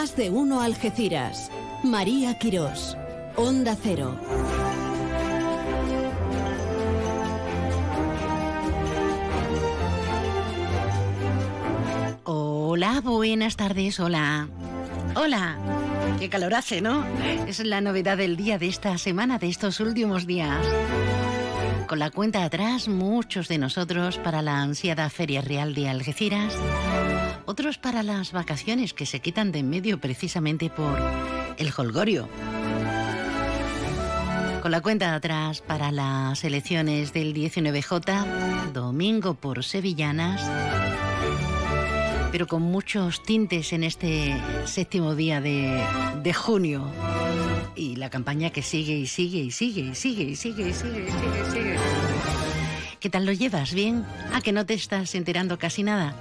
Más de uno Algeciras. María Quirós. Onda Cero. Hola, buenas tardes, hola. Hola. Qué calor hace, ¿no? Es la novedad del día de esta semana, de estos últimos días. Con la cuenta atrás, muchos de nosotros para la ansiada Feria Real de Algeciras, otros para las vacaciones que se quitan de en medio precisamente por el holgorio. Con la cuenta atrás para las elecciones del 19J, domingo por Sevillanas, pero con muchos tintes en este séptimo día de, junio. Y la campaña que sigue y sigue y sigue y sigue y sigue y sigue y sigue y sigue. ¿Qué tal lo llevas? ¿Bien? ¿A que no te estás enterando casi nada?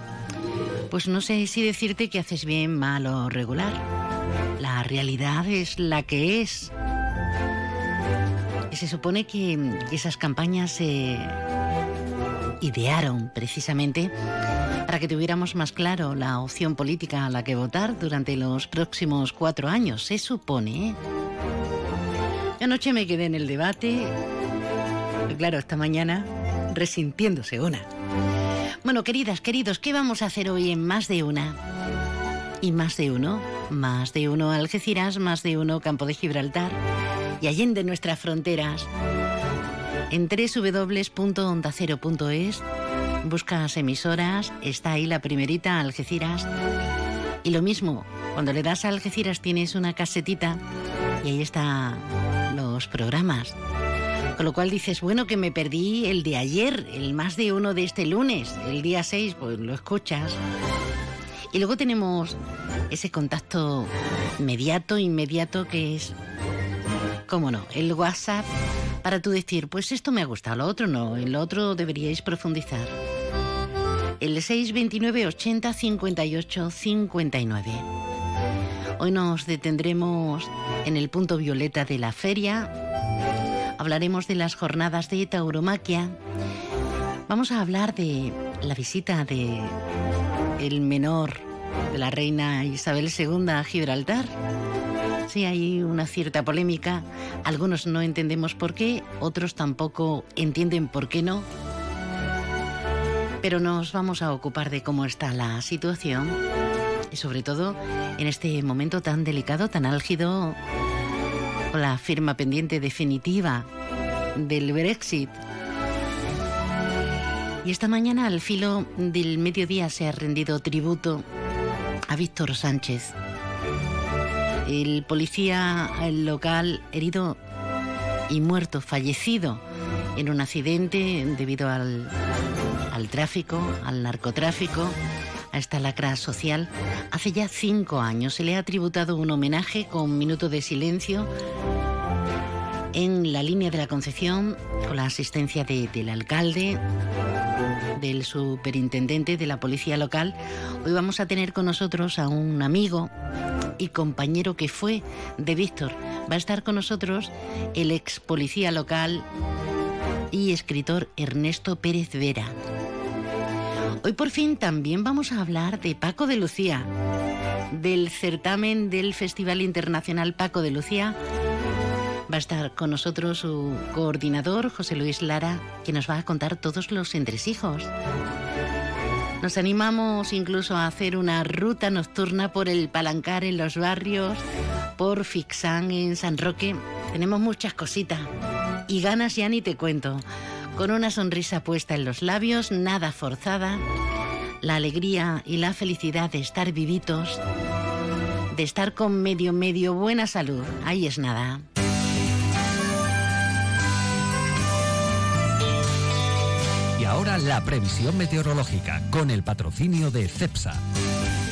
Pues no sé si decirte que haces bien, mal o regular. La realidad es la que es. Y se supone que esas campañas se idearon precisamente para que tuviéramos más claro la opción política a la que votar durante los próximos cuatro años, se supone. Anoche me quedé en el debate, claro, esta mañana resintiéndose una. Bueno, queridas, queridos, ¿qué vamos a hacer hoy en más de una? Y más de uno, más de uno Algeciras, más de uno Campo de Gibraltar y allende nuestras fronteras. En www.ondacero.es buscas emisoras, está ahí la primerita, Algeciras. Y lo mismo, cuando le das a Algeciras tienes una casetita y ahí están los programas. Con lo cual dices, bueno, que me perdí el de ayer, el más de uno de este lunes, el día 6, pues lo escuchas. Y luego tenemos ese contacto inmediato, inmediato que es, cómo no, el WhatsApp para tú decir, pues esto me ha gustado, lo otro no, en lo otro deberíais profundizar. El 629 80 58 59. Hoy nos detendremos en el punto violeta de la feria. Hablaremos de las jornadas de tauromaquia. Vamos a hablar de la visita de el menor de la reina Isabel II a Gibraltar. Sí, hay una cierta polémica. Algunos no entendemos por qué, otros tampoco entienden por qué no. Pero nos vamos a ocupar de cómo está la situación y sobre todo en este momento tan delicado, tan álgido, con la firma pendiente definitiva del Brexit. Y esta mañana al filo del mediodía se ha rendido tributo a Víctor Sánchez, el policía local herido y muerto, fallecido en un accidente debido al, al tráfico, al narcotráfico, a esta lacra social. Hace ya cinco años se le ha tributado un homenaje con minuto de silencio en la línea de la Concepción con la asistencia de, del alcalde, del superintendente de la policía local. Hoy vamos a tener con nosotros a un amigo y compañero que fue de Víctor. Va a estar con nosotros el ex policía local y escritor Ernesto Pérez Vera. Hoy por fin también vamos a hablar de Paco de Lucía, del certamen del Festival Internacional Paco de Lucía. Va a estar con nosotros su coordinador, José Luis Lara, que nos va a contar todos los entresijos. Nos animamos incluso a hacer una ruta nocturna por el Palancar en los barrios, por Fixán en San Roque. Tenemos muchas cositas y ganas ya ni te cuento. Con una sonrisa puesta en los labios, nada forzada, la alegría y la felicidad de estar vivitos, de estar con medio medio buena salud. Ahí es nada. La previsión meteorológica con el patrocinio de CEPSA.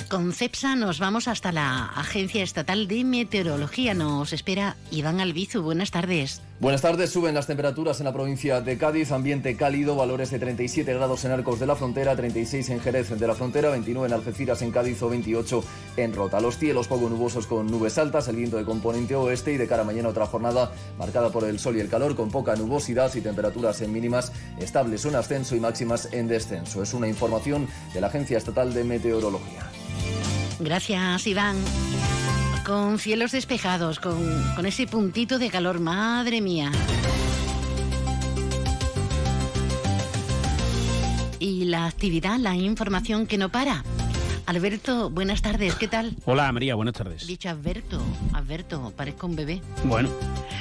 Con CEPSA nos vamos hasta la Agencia Estatal de Meteorología. Nos espera Iván Albizu. Buenas tardes. Buenas tardes. Suben las temperaturas en la provincia de Cádiz. Ambiente cálido, valores de 37 grados en Arcos de la Frontera, 36 en Jerez de la Frontera, 29 en Algeciras en Cádiz o 28 en Rota. Los cielos poco nubosos con nubes altas, el viento de componente oeste y de cara a mañana otra jornada marcada por el sol y el calor con poca nubosidad y temperaturas en mínimas estables en ascenso y máximas en descenso. Es una información de la Agencia Estatal de Meteorología. Gracias, Iván. con cielos despejados, con, con ese puntito de calor, madre mía. Y la actividad, la información que no para. Alberto, buenas tardes, ¿qué tal? Hola María, buenas tardes. Dicho Alberto, Alberto, parezco un bebé. Bueno,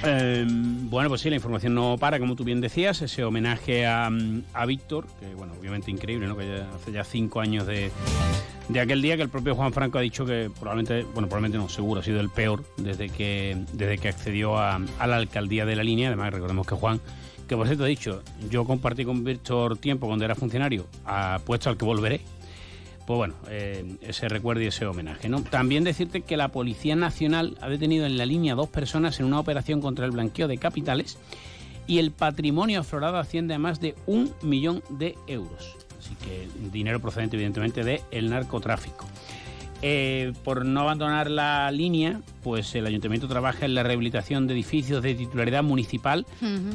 em, bueno, pues sí, la información no para, como tú bien decías, ese homenaje a, a Víctor, que bueno, obviamente increíble, ¿no? Que ya, hace ya cinco años de, de aquel día que el propio Juan Franco ha dicho que probablemente, bueno, probablemente no, seguro, ha sido el peor desde que, desde que accedió a, a la alcaldía de la línea. Además, recordemos que Juan que por cierto he dicho, yo compartí con Víctor tiempo cuando era funcionario, puesto al que volveré, pues bueno, eh, ese recuerdo y ese homenaje. También decirte que la Policía Nacional ha detenido en la línea dos personas en una operación contra el blanqueo de capitales y el patrimonio aflorado asciende a más de un millón de euros. Así que dinero procedente evidentemente del narcotráfico. Eh, por no abandonar la línea, pues el ayuntamiento trabaja en la rehabilitación de edificios de titularidad municipal,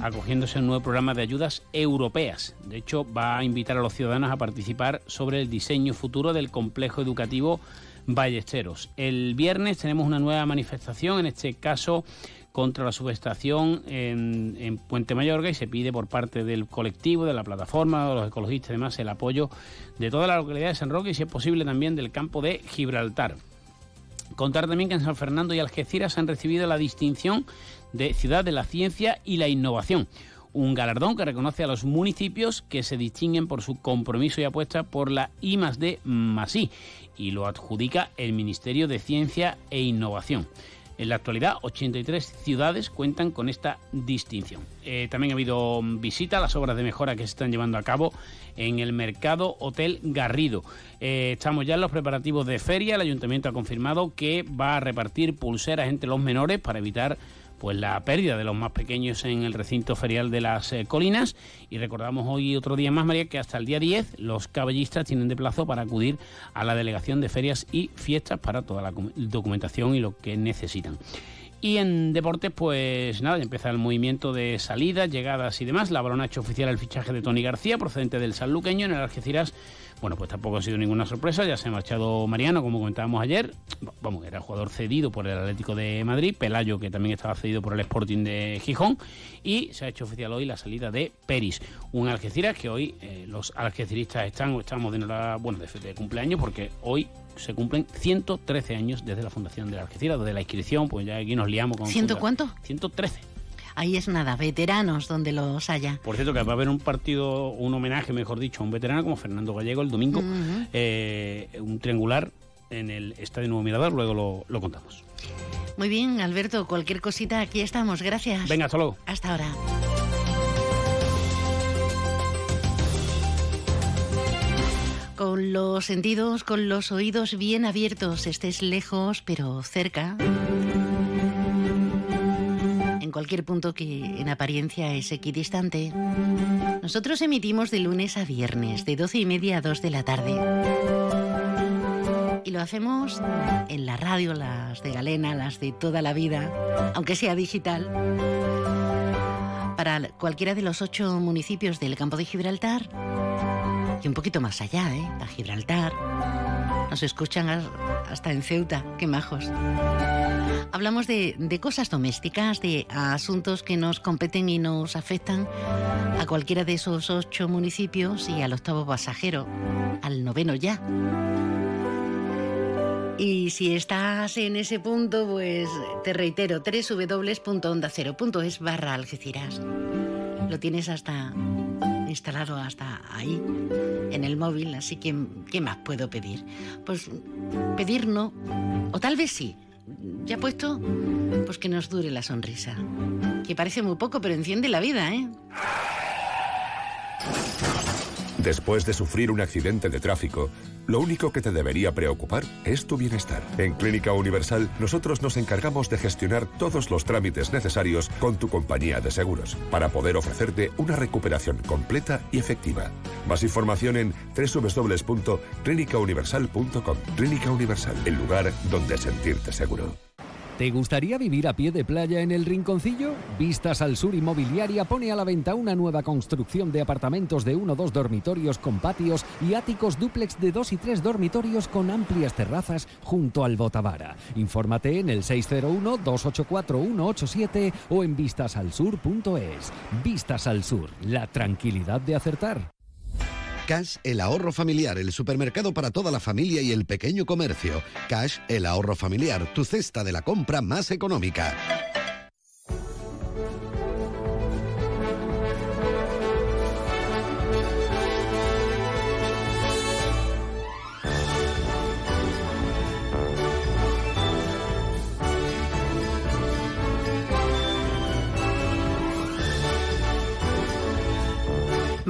acogiéndose a un nuevo programa de ayudas europeas. De hecho, va a invitar a los ciudadanos a participar sobre el diseño futuro del complejo educativo Ballesteros. El viernes tenemos una nueva manifestación, en este caso contra la subestación en, Puente Mayorga y se pide por parte del colectivo, de la plataforma, de los ecologistas y demás, el apoyo de toda la localidad de San Roque y, si es posible, también del campo de Gibraltar. Contar también que en San Fernando y Algeciras han recibido la distinción de Ciudad de la Ciencia y la Innovación un galardón que reconoce a los municipios que se distinguen por su compromiso y apuesta por la I D y lo adjudica el Ministerio de Ciencia e Innovación. En la actualidad, 83 ciudades cuentan con esta distinción. Eh, también ha habido visita a las obras de mejora que se están llevando a cabo en el mercado Hotel Garrido. Eh, estamos ya en los preparativos de feria. El ayuntamiento ha confirmado que va a repartir pulseras entre los menores para evitar pues la pérdida de los más pequeños en el recinto ferial de las eh, colinas. Y recordamos hoy otro día más, María, que hasta el día 10 los caballistas tienen de plazo para acudir a la delegación de ferias y fiestas para toda la documentación y lo que necesitan. Y en deportes, pues nada, ya empieza el movimiento de salidas, llegadas y demás. La Balón ha hecho oficial el fichaje de Tony García, procedente del Sanluqueño, en el Algeciras bueno, pues tampoco ha sido ninguna sorpresa, ya se ha marchado Mariano, como comentábamos ayer, vamos, era jugador cedido por el Atlético de Madrid, Pelayo, que también estaba cedido por el Sporting de Gijón, y se ha hecho oficial hoy la salida de Peris, un Algeciras que hoy eh, los algeciristas están, estamos de, bueno, de, cumpleaños, porque hoy se cumplen 113 años desde la fundación de Algeciras, desde la inscripción, pues ya aquí nos liamos con... ¿Ciento cuánto? 113. Ahí es nada, veteranos donde los haya. Por cierto, que va a haber un partido, un homenaje, mejor dicho, a un veterano como Fernando Gallego el domingo, eh, un triangular en el Estadio Nuevo Mirador, luego lo, lo contamos. Muy bien, Alberto, cualquier cosita, aquí estamos, gracias. Venga, hasta luego. Hasta ahora. Con los sentidos, con los oídos bien abiertos, estés lejos pero cerca cualquier punto que en apariencia es equidistante. Nosotros emitimos de lunes a viernes, de 12 y media a 2 de la tarde. Y lo hacemos en la radio, las de Galena, las de toda la vida, aunque sea digital, para cualquiera de los ocho municipios del campo de Gibraltar y un poquito más allá, ¿eh? A Gibraltar. Nos escuchan hasta en Ceuta, qué majos. Hablamos de, cosas domésticas, de asuntos que nos competen y nos afectan a cualquiera de esos ocho municipios y al octavo pasajero, al noveno ya. Y si estás en ese punto, pues te reitero, www.ondacero.es barra Algeciras. Lo tienes hasta instalado hasta ahí, en el móvil, así que ¿qué más puedo pedir? Pues pedir no, o tal vez sí, ya puesto, pues que nos dure la sonrisa. Que parece muy poco, pero enciende la vida, ¿eh? Después de sufrir un accidente de tráfico, lo único que te debería preocupar es tu bienestar. En Clínica Universal, nosotros nos encargamos de gestionar todos los trámites necesarios con tu compañía de seguros para poder ofrecerte una recuperación completa y efectiva. Más información en www.clinicauniversal.com. Clínica Universal, el lugar donde sentirte seguro. ¿Te gustaría vivir a pie de playa en el Rinconcillo? Vistas al Sur Inmobiliaria pone a la venta una nueva construcción de apartamentos de 1 o 2 dormitorios con patios y áticos dúplex de 2 y 3 dormitorios con amplias terrazas junto al Botavara. Infórmate en el 601-284-187 o en vistasalsur.es. Vistas al Sur, la tranquilidad de acertar. Cash, el ahorro familiar, el supermercado para toda la familia y el pequeño comercio. Cash, el ahorro familiar, tu cesta de la compra más económica.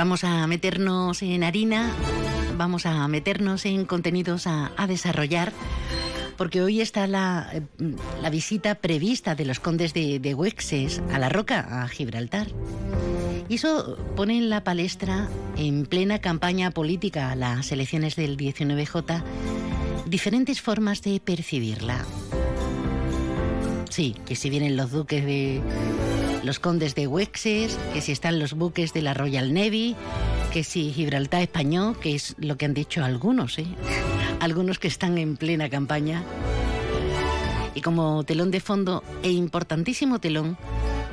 Vamos a meternos en harina, vamos a meternos en contenidos a, desarrollar, porque hoy está la, visita prevista de los condes de, de Huexes a la Roca, a Gibraltar. Y eso pone en la palestra, en plena campaña política a las elecciones del 19J, diferentes formas de percibirla. Sí, que si vienen los duques de los condes de Wexes, que si están los buques de la Royal Navy, que si Gibraltar español, que es lo que han dicho algunos, ¿eh? algunos que están en plena campaña. Y como telón de fondo e importantísimo telón,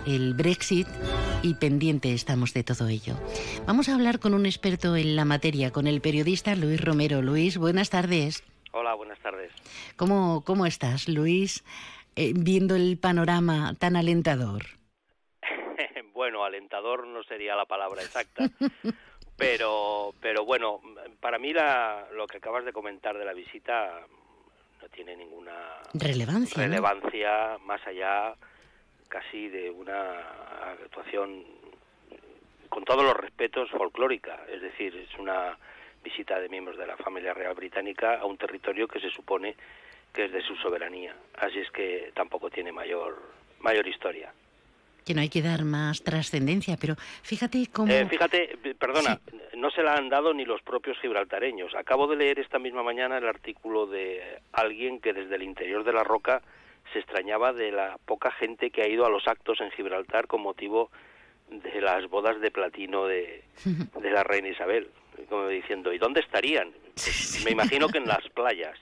el Brexit y pendiente estamos de todo ello. Vamos a hablar con un experto en la materia, con el periodista Luis Romero. Luis, buenas tardes. Hola, buenas tardes. ¿Cómo, cómo estás, Luis, eh, viendo el panorama tan alentador? Bueno, alentador no sería la palabra exacta, pero, pero bueno, para mí la, lo que acabas de comentar de la visita no tiene ninguna relevancia, relevancia más allá casi de una actuación con todos los respetos folclórica, es decir, es una visita de miembros de la familia real británica a un territorio que se supone que es de su soberanía, así es que tampoco tiene mayor mayor historia que no hay que dar más trascendencia, pero fíjate cómo... Eh, fíjate, perdona, no se la han dado ni los propios gibraltareños. Acabo de leer esta misma mañana el artículo de alguien que desde el interior de la roca se extrañaba de la poca gente que ha ido a los actos en Gibraltar con motivo de las bodas de platino de, de la reina Isabel. Como diciendo, ¿y dónde estarían? Pues me imagino que en las playas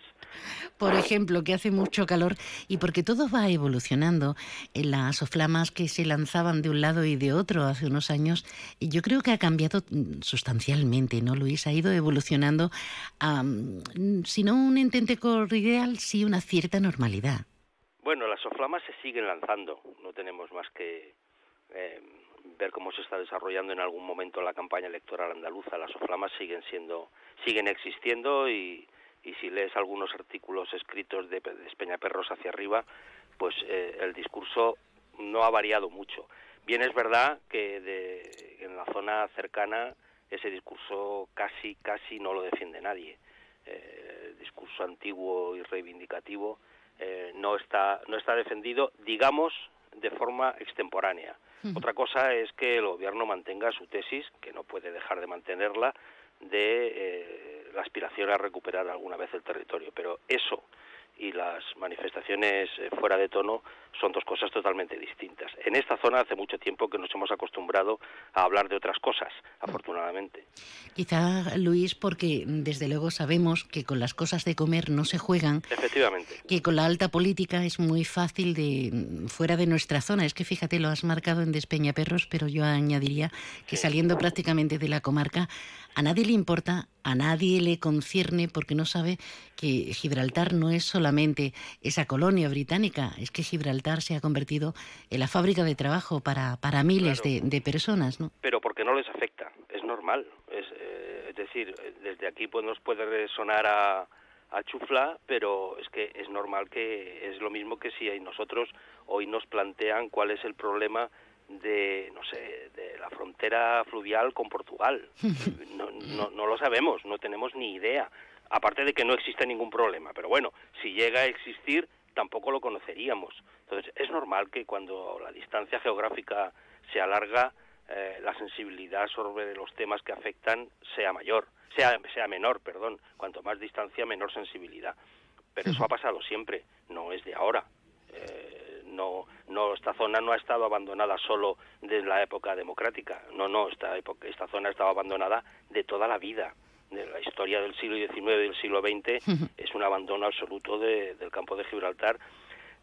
por ejemplo, que hace mucho calor y porque todo va evolucionando. En las soflamas que se lanzaban de un lado y de otro hace unos años, yo creo que ha cambiado sustancialmente, ¿no, Luis? Ha ido evolucionando a, si no un entente cordial, sí una cierta normalidad. Bueno, las soflamas se siguen lanzando, no tenemos más que eh, ver cómo se está desarrollando en algún momento la campaña electoral andaluza. Las soflamas siguen siendo, siguen existiendo y, y si lees algunos artículos escritos de, de Espeñaperros hacia arriba, pues eh, el discurso no ha variado mucho. Bien es verdad que de, en la zona cercana ese discurso casi casi no lo defiende nadie. Eh, el discurso antiguo y reivindicativo eh, no está no está defendido, digamos, de forma extemporánea. Otra cosa es que el gobierno mantenga su tesis, que no puede dejar de mantenerla, de eh, la aspiración a recuperar alguna vez el territorio. Pero eso y las manifestaciones eh, fuera de tono son dos cosas totalmente distintas. En esta zona hace mucho tiempo que nos hemos acostumbrado a hablar de otras cosas, afortunadamente. Quizá, Luis, porque desde luego sabemos que con las cosas de comer no se juegan. Efectivamente. Que con la alta política es muy fácil de fuera de nuestra zona. Es que fíjate, lo has marcado en Despeñaperros, pero yo añadiría que saliendo prácticamente de la comarca a nadie le importa, a nadie le concierne porque no sabe que Gibraltar no es solamente esa colonia británica, es que Gibraltar se ha convertido en la fábrica de trabajo para, para miles de, personas. ¿no? Pero porque no les afecta, es normal. Es, eh, es decir, desde aquí pues nos puede sonar a, a chufla, pero es que es normal que es lo mismo que si nosotros hoy nos plantean cuál es el problema de, no sé, de la frontera fluvial con Portugal. No, no, no lo sabemos, no tenemos ni idea. Aparte de que no existe ningún problema, pero bueno, si llega a existir, tampoco lo conoceríamos. Entonces, es normal que cuando la distancia geográfica se alarga, eh, la sensibilidad sobre los temas que afectan sea mayor, sea, sea menor, perdón. Cuanto más distancia, menor sensibilidad. Pero eso ha pasado siempre, no es de ahora. Eh, no, no, esta zona no ha estado abandonada solo desde la época democrática. No, no, esta, época, esta zona ha estado abandonada de toda la vida. De la historia del siglo XIX y del siglo XX es un abandono absoluto del campo de Gibraltar.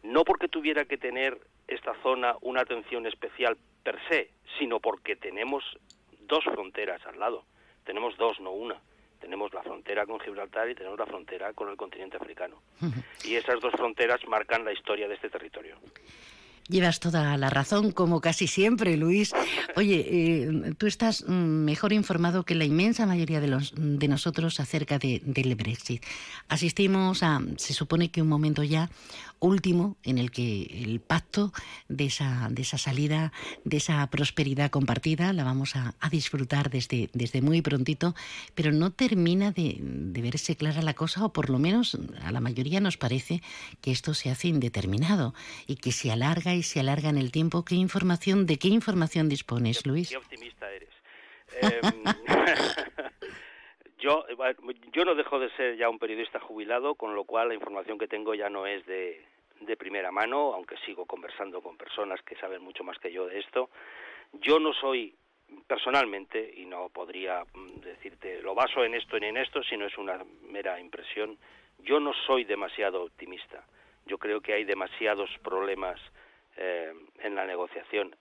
No porque tuviera que tener esta zona una atención especial per se, sino porque tenemos dos fronteras al lado. Tenemos dos, no una tenemos la frontera con Gibraltar y tenemos la frontera con el continente africano. Y esas dos fronteras marcan la historia de este territorio. Llevas toda la razón, como casi siempre, Luis. Oye, eh, tú estás mejor informado que la inmensa mayoría de, los, de nosotros acerca de, del Brexit. Asistimos a, se supone que un momento ya último en el que el pacto de esa, de esa salida, de esa prosperidad compartida, la vamos a, disfrutar desde, desde muy prontito, pero no termina de, de, verse clara la cosa, o por lo menos a la mayoría nos parece que esto se hace indeterminado y que se alarga y se alarga en el tiempo. ¿Qué información, ¿De qué información dispones, Luis? Qué optimista eres. Em, yo, yo no dejo de ser ya un periodista jubilado, con lo cual la información que tengo ya no es de, de primera mano, aunque sigo conversando con personas que saben mucho más que yo de esto. Yo no soy personalmente, y no podría mm, decirte lo baso en esto ni en esto, sino es una mera impresión, yo no soy demasiado optimista. Yo creo que hay demasiados problemas eh, en la negociación.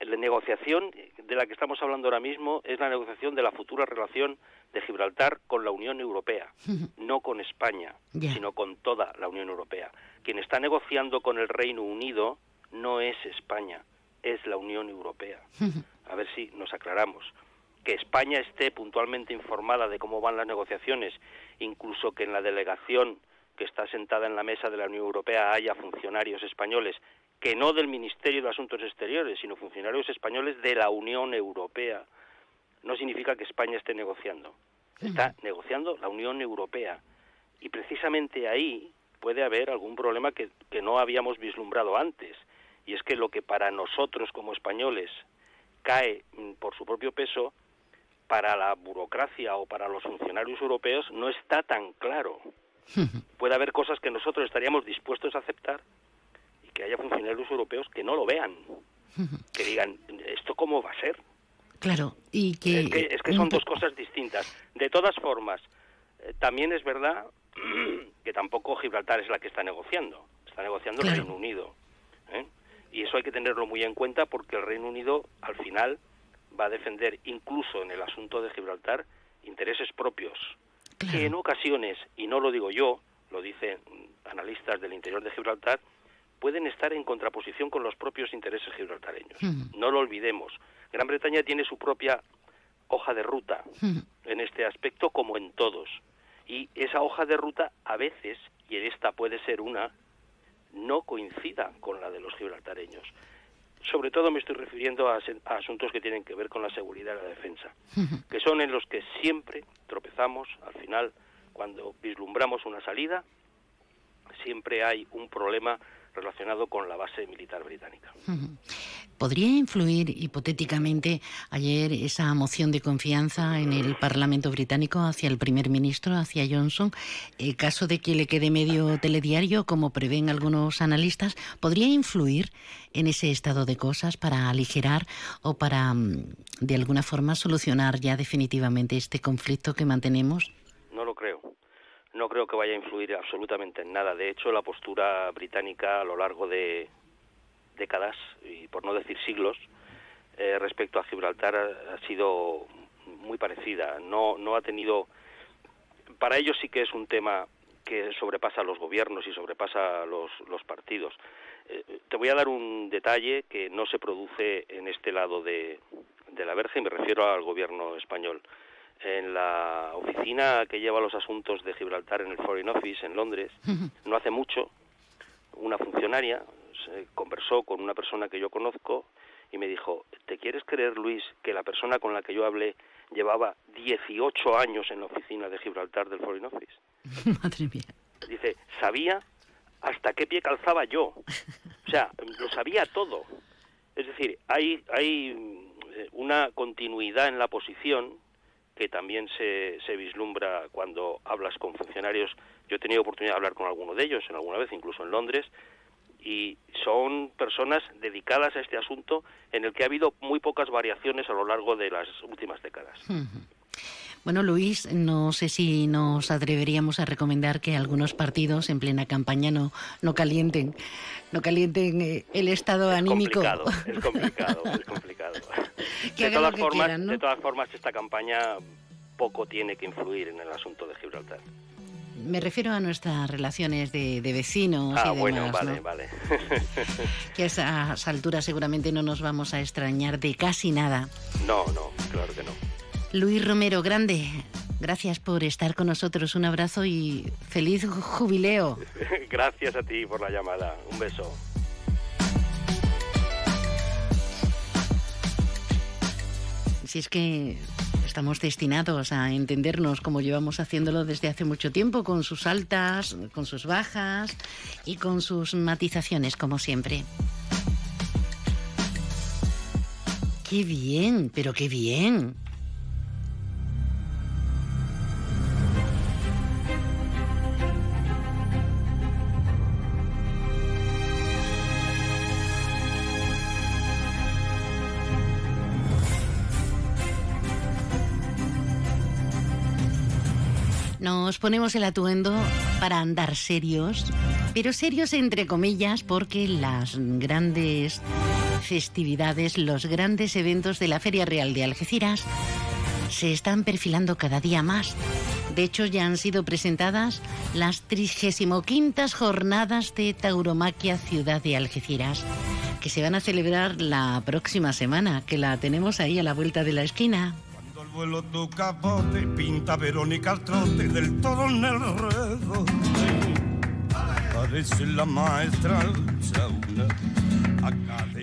La negociación de la que estamos hablando ahora mismo es la negociación de la futura relación de Gibraltar con la Unión Europea, no con España, sino con toda la Unión Europea. Quien está negociando con el Reino Unido no es España, es la Unión Europea. A ver si nos aclaramos. Que España esté puntualmente informada de cómo van las negociaciones, incluso que en la delegación que está sentada en la mesa de la Unión Europea haya funcionarios españoles, que no del Ministerio de Asuntos Exteriores, sino funcionarios españoles de la Unión Europea, no significa que España esté negociando. Está negociando la Unión Europea. Y precisamente ahí puede haber algún problema que, que no habíamos vislumbrado antes. Y es que lo que para nosotros como españoles cae mm, por su propio peso, para la burocracia o para los funcionarios europeos no está tan claro. Puede haber cosas que nosotros estaríamos dispuestos a aceptar que haya funcionarios europeos que no lo vean, que digan, ¿esto cómo va a ser? Claro, y que... Es que, son dos cosas distintas. De todas formas, eh, también es verdad que tampoco Gibraltar es la que está negociando, está negociando el Reino Unido. ¿eh? Y eso hay que tenerlo muy en cuenta porque el Reino Unido al final va a defender, incluso en el asunto de Gibraltar, intereses propios, que en ocasiones, y no lo digo yo, lo dicen analistas del interior de Gibraltar, pueden estar en contraposición con los propios intereses gibraltareños. No lo olvidemos. Gran Bretaña tiene su propia hoja de ruta en este aspecto como en todos. Y esa hoja de ruta a veces, y en esta puede ser una, no coincida con la de los gibraltareños. Sobre todo me estoy refiriendo a, asuntos que tienen que ver con la seguridad y la defensa, que son en los que siempre tropezamos al final cuando vislumbramos una salida, siempre hay un problema relacionado con la base militar británica. ¿Podría influir hipotéticamente ayer esa moción de confianza en el Parlamento británico hacia el primer ministro, hacia Johnson, en caso de que le quede medio telediario, como prevén algunos analistas? ¿Podría influir en ese estado de cosas para aligerar o para, mm, de alguna forma, solucionar ya definitivamente este conflicto que mantenemos? No creo que vaya a influir absolutamente en nada. De hecho, la postura británica a lo largo de décadas, y por no decir siglos, eh, respecto a Gibraltar ha, sido muy parecida. No, no ha tenido. Para ellos sí que es un tema que sobrepasa los gobiernos y sobrepasa los, los partidos. Eh, te voy a dar un detalle que no se produce en este lado de, de la verja y me refiero al gobierno español en la oficina que lleva los asuntos de Gibraltar en el Foreign Office en Londres, no hace mucho, una funcionaria se conversó con una persona que yo conozco y me dijo, ¿te quieres creer, Luis, que la persona con la que yo hablé llevaba 18 años en la oficina de Gibraltar del Foreign Office? Madre mía. Dice, sabía hasta qué pie calzaba yo. O sea, lo sabía todo. Es decir, hay, hay eh, una continuidad en la posición que también se, se vislumbra cuando hablas con funcionarios. Yo he tenido oportunidad de hablar con alguno de ellos en alguna vez, incluso en Londres, y son personas dedicadas a este asunto en el que ha habido muy pocas variaciones a lo largo de las últimas décadas. Bueno, Luis, no sé si nos atreveríamos a recomendar que algunos partidos en plena campaña no, no calienten, no calienten eh, el estado anímico. Es complicado, es complicado, es complicado. de, todas formas, de todas formas, esta campaña poco tiene que influir en el asunto de Gibraltar. Me refiero a nuestras relaciones de, vecinos ah, y demás, bueno, vale, vale. que a esas alturas seguramente no nos vamos a extrañar de casi nada. No, no, claro que no. Luis Romero, grande, gracias por estar con nosotros. Un abrazo y feliz jubileo. gracias a ti por la llamada. Un beso. Si es que estamos destinados a entendernos como llevamos haciéndolo desde hace mucho tiempo, con sus altas, con sus bajas y con sus matizaciones, como siempre. Qué bien, pero qué bien. Nos ponemos el atuendo para andar serios, pero serios entre comillas porque las grandes festividades, los grandes eventos de la Feria Real de Algeciras se están perfilando cada día más. De hecho, ya han sido presentadas las 35 jornadas de Tauromaquia Ciudad de Algeciras, que se van a celebrar la próxima semana, que la tenemos ahí a la vuelta de la esquina vuelo tu capote, pinta Verónica al trote del todo en el Parece la maestra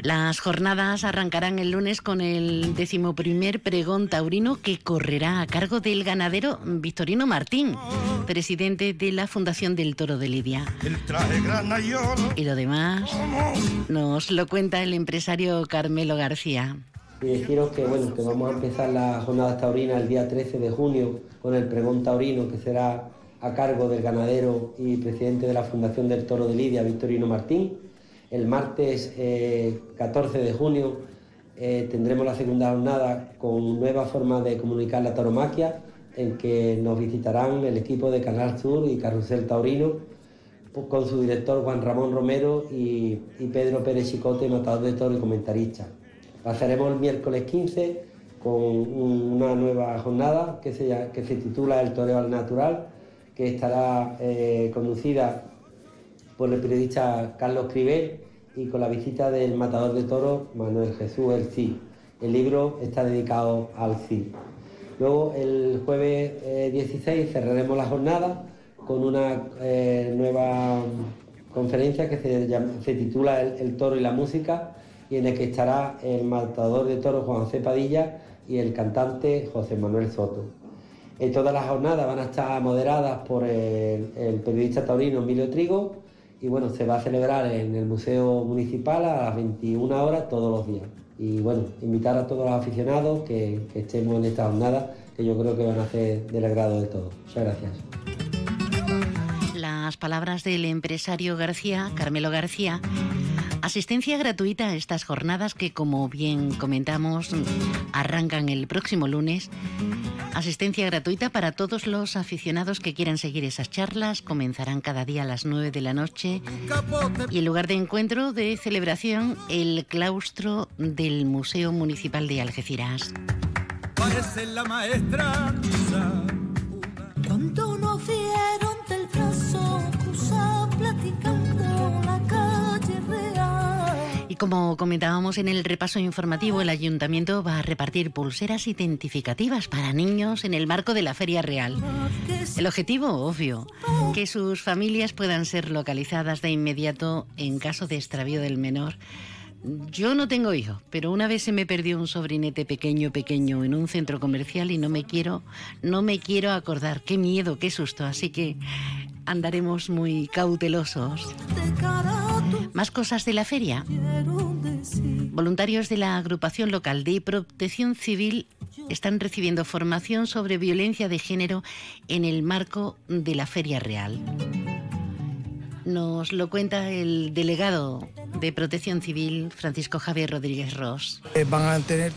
las jornadas arrancarán el lunes con el decimoprimer pregón taurino que correrá a cargo del ganadero Victorino Martín, presidente de la Fundación del Toro de Lidia. Y lo demás nos lo cuenta el empresario Carmelo García y deciros que bueno que vamos a empezar la jornada taurina el día 13 de junio con el pregón taurino que será a cargo del ganadero y presidente de la Fundación del Toro de Lidia, Victorino Martín. El martes 14 eh, de junio eh, tendremos la segunda jornada con nueva forma de comunicar la tauromaquia, en que nos visitarán el equipo de Canal Sur y Carrusel Taurino, pues, con su director Juan Ramón Romero y, y Pedro Pérez Chicote, matador de toro y comentarista. Pasaremos el miércoles 15 con una nueva jornada que se, que se titula El Toreo al Natural, que estará eh, conducida por el periodista Carlos Crivel y con la visita del matador de toros Manuel Jesús El Cid. El libro está dedicado al Cid. Luego el jueves 16 eh, cerraremos la jornada con una eh, nueva conferencia que se, titula el, Toro y la Música en el que estará el matador de toros Juan C. Padilla y el cantante José Manuel Soto. En todas las jornadas van a estar moderadas por el, periodista taurino Emilio Trigo y bueno, se va a celebrar en el Museo Municipal a las 21 horas todos los días. Y bueno, invitar a todos los aficionados que, que estemos en esta jornada, que yo creo que van a ser del agrado de todos. Muchas gracias. Las palabras del empresario García, Carmelo García, Asistencia gratuita a estas jornadas que, como bien comentamos, arrancan el próximo lunes. Asistencia gratuita para todos los aficionados que quieran seguir esas charlas. Comenzarán cada día a las 9 de la noche. Y el lugar de encuentro de celebración, el claustro del Museo Municipal de Algeciras. Parece la maestra. Cuando no vieron del brazo platicando la como comentábamos en el repaso informativo, el ayuntamiento va a repartir pulseras identificativas para niños en el marco de la Feria Real. El objetivo, obvio, que sus familias puedan ser localizadas de inmediato en caso de extravío del menor. Yo no tengo hijo, pero una vez se me perdió un sobrinete pequeño, pequeño en un centro comercial y no me quiero, no me quiero acordar. Qué miedo, qué susto. Así que andaremos muy cautelosos. Más cosas de la feria. Voluntarios de la agrupación local de protección civil están recibiendo formación sobre violencia de género en el marco de la Feria Real. Nos lo cuenta el delegado de Protección Civil, Francisco Javier Rodríguez Ross. Eh, van a tener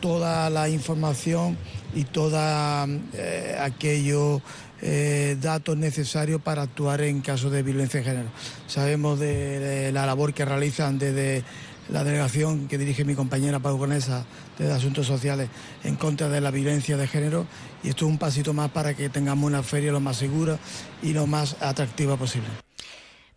toda la información y toda eh, aquello eh, datos necesarios para actuar en caso de violencia de género. Sabemos de, la labor que realizan desde la delegación que dirige mi compañera Conesa de Asuntos Sociales en contra de la violencia de género y esto es un pasito más para que tengamos una feria lo más segura y lo más atractiva posible.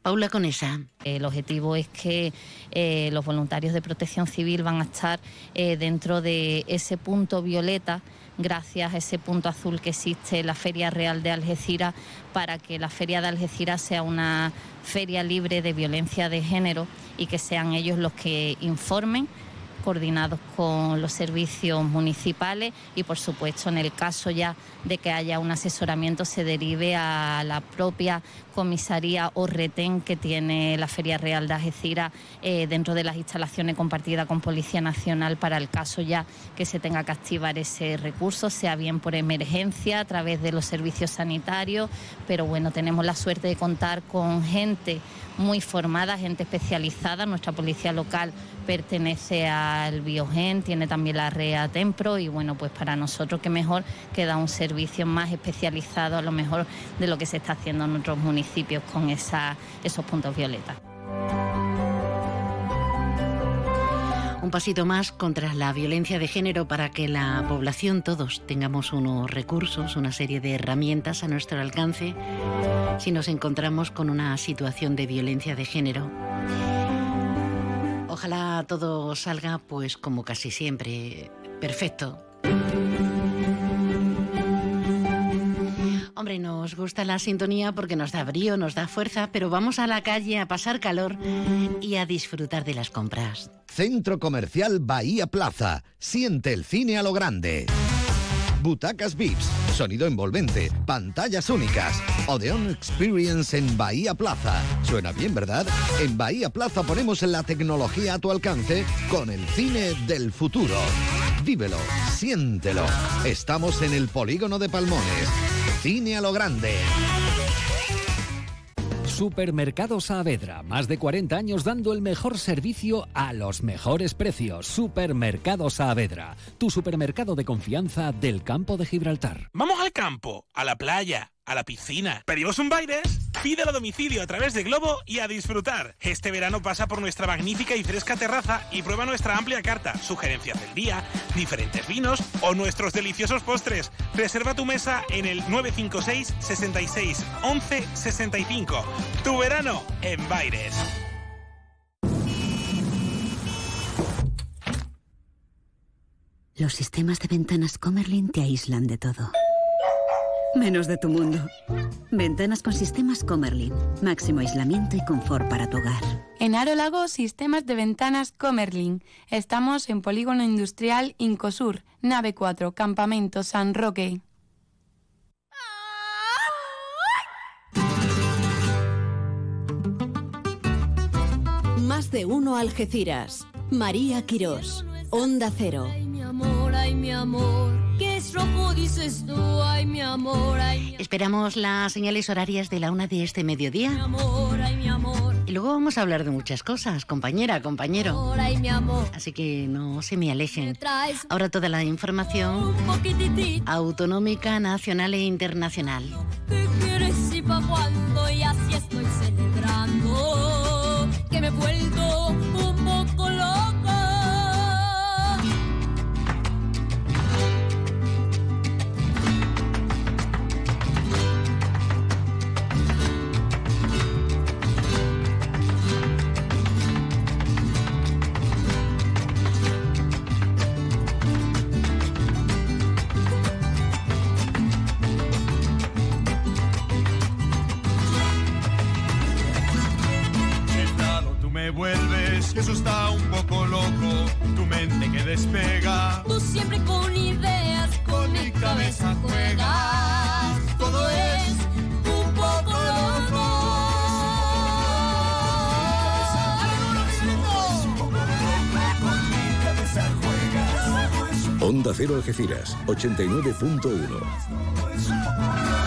Paula Conesa. El objetivo es que eh, los voluntarios de protección civil van a estar eh, dentro de ese punto violeta gracias a ese punto azul que existe en la Feria Real de Algeciras para que la Feria de Algeciras sea una feria libre de violencia de género y que sean ellos los que informen coordinados con los servicios municipales y por supuesto en el caso ya de que haya un asesoramiento se derive a la propia comisaría o retén que tiene la Feria Real de Algeciras eh, dentro de las instalaciones compartidas con Policía Nacional para el caso ya que se tenga que activar ese recurso, sea bien por emergencia, a través de los servicios sanitarios, pero bueno, tenemos la suerte de contar con gente muy formada, gente especializada. Nuestra policía local pertenece al Biogen, tiene también la REA Tempro y bueno, pues para nosotros que mejor queda un servicio más especializado a lo mejor de lo que se está haciendo en otros municipios con esos puntos violetas. Un pasito más contra la violencia de género para que la población, todos, tengamos unos recursos, una serie de herramientas a nuestro alcance si nos encontramos con una situación de violencia de género. Ojalá todo salga, pues como casi siempre, perfecto. Hombre, nos gusta la sintonía porque nos da brío, nos da fuerza, pero vamos a la calle a pasar calor y a disfrutar de las compras. Centro Comercial Bahía Plaza. Siente el cine a lo grande. Butacas VIPs, sonido envolvente, pantallas únicas. Odeon Experience en Bahía Plaza. Suena bien, ¿verdad? En Bahía Plaza ponemos la tecnología a tu alcance con el cine del futuro. Vívelo, siéntelo. Estamos en el polígono de Palmones. Cine a lo grande. Supermercado Saavedra, más de 40 años dando el mejor servicio a los mejores precios. Supermercado Saavedra, tu supermercado de confianza del campo de Gibraltar. Vamos al campo, a la playa a la piscina. ¿Pedimos un Baires? Pídelo a domicilio a través de Globo y a disfrutar. Este verano pasa por nuestra magnífica y fresca terraza y prueba nuestra amplia carta, sugerencias del día, diferentes vinos o nuestros deliciosos postres. Reserva tu mesa en el 956 66 11 65. Tu verano en Baires. Los sistemas de ventanas Comerlin te aíslan de todo menos de tu mundo. Ventanas con sistemas Comerlin. Máximo aislamiento y confort para tu hogar. En Aro Lago, sistemas de ventanas Comerlin. Estamos en Polígono Industrial Incosur, nave 4, Campamento San Roque. Más de uno Algeciras. María Quirós. Onda Cero. mi amor, ay, mi amor. ¿Qué rojo dices tú? Ay, mi amor, ay, Esperamos las señales horarias de la una de este mediodía. mi amor, ay, mi amor. Y luego vamos a hablar de muchas cosas, compañera, compañero. Ay, mi amor. Así que no se me alejen. Ahora toda la información autonómica, nacional e internacional. ¿Qué quieres y pa' cuándo? Y así estoy me vuelves, eso está un poco loco, tu mente que despega. Tú siempre con ideas, con mi cabeza juegas. Todo es un poco loco. Onda Cero Algeciras, 89.1.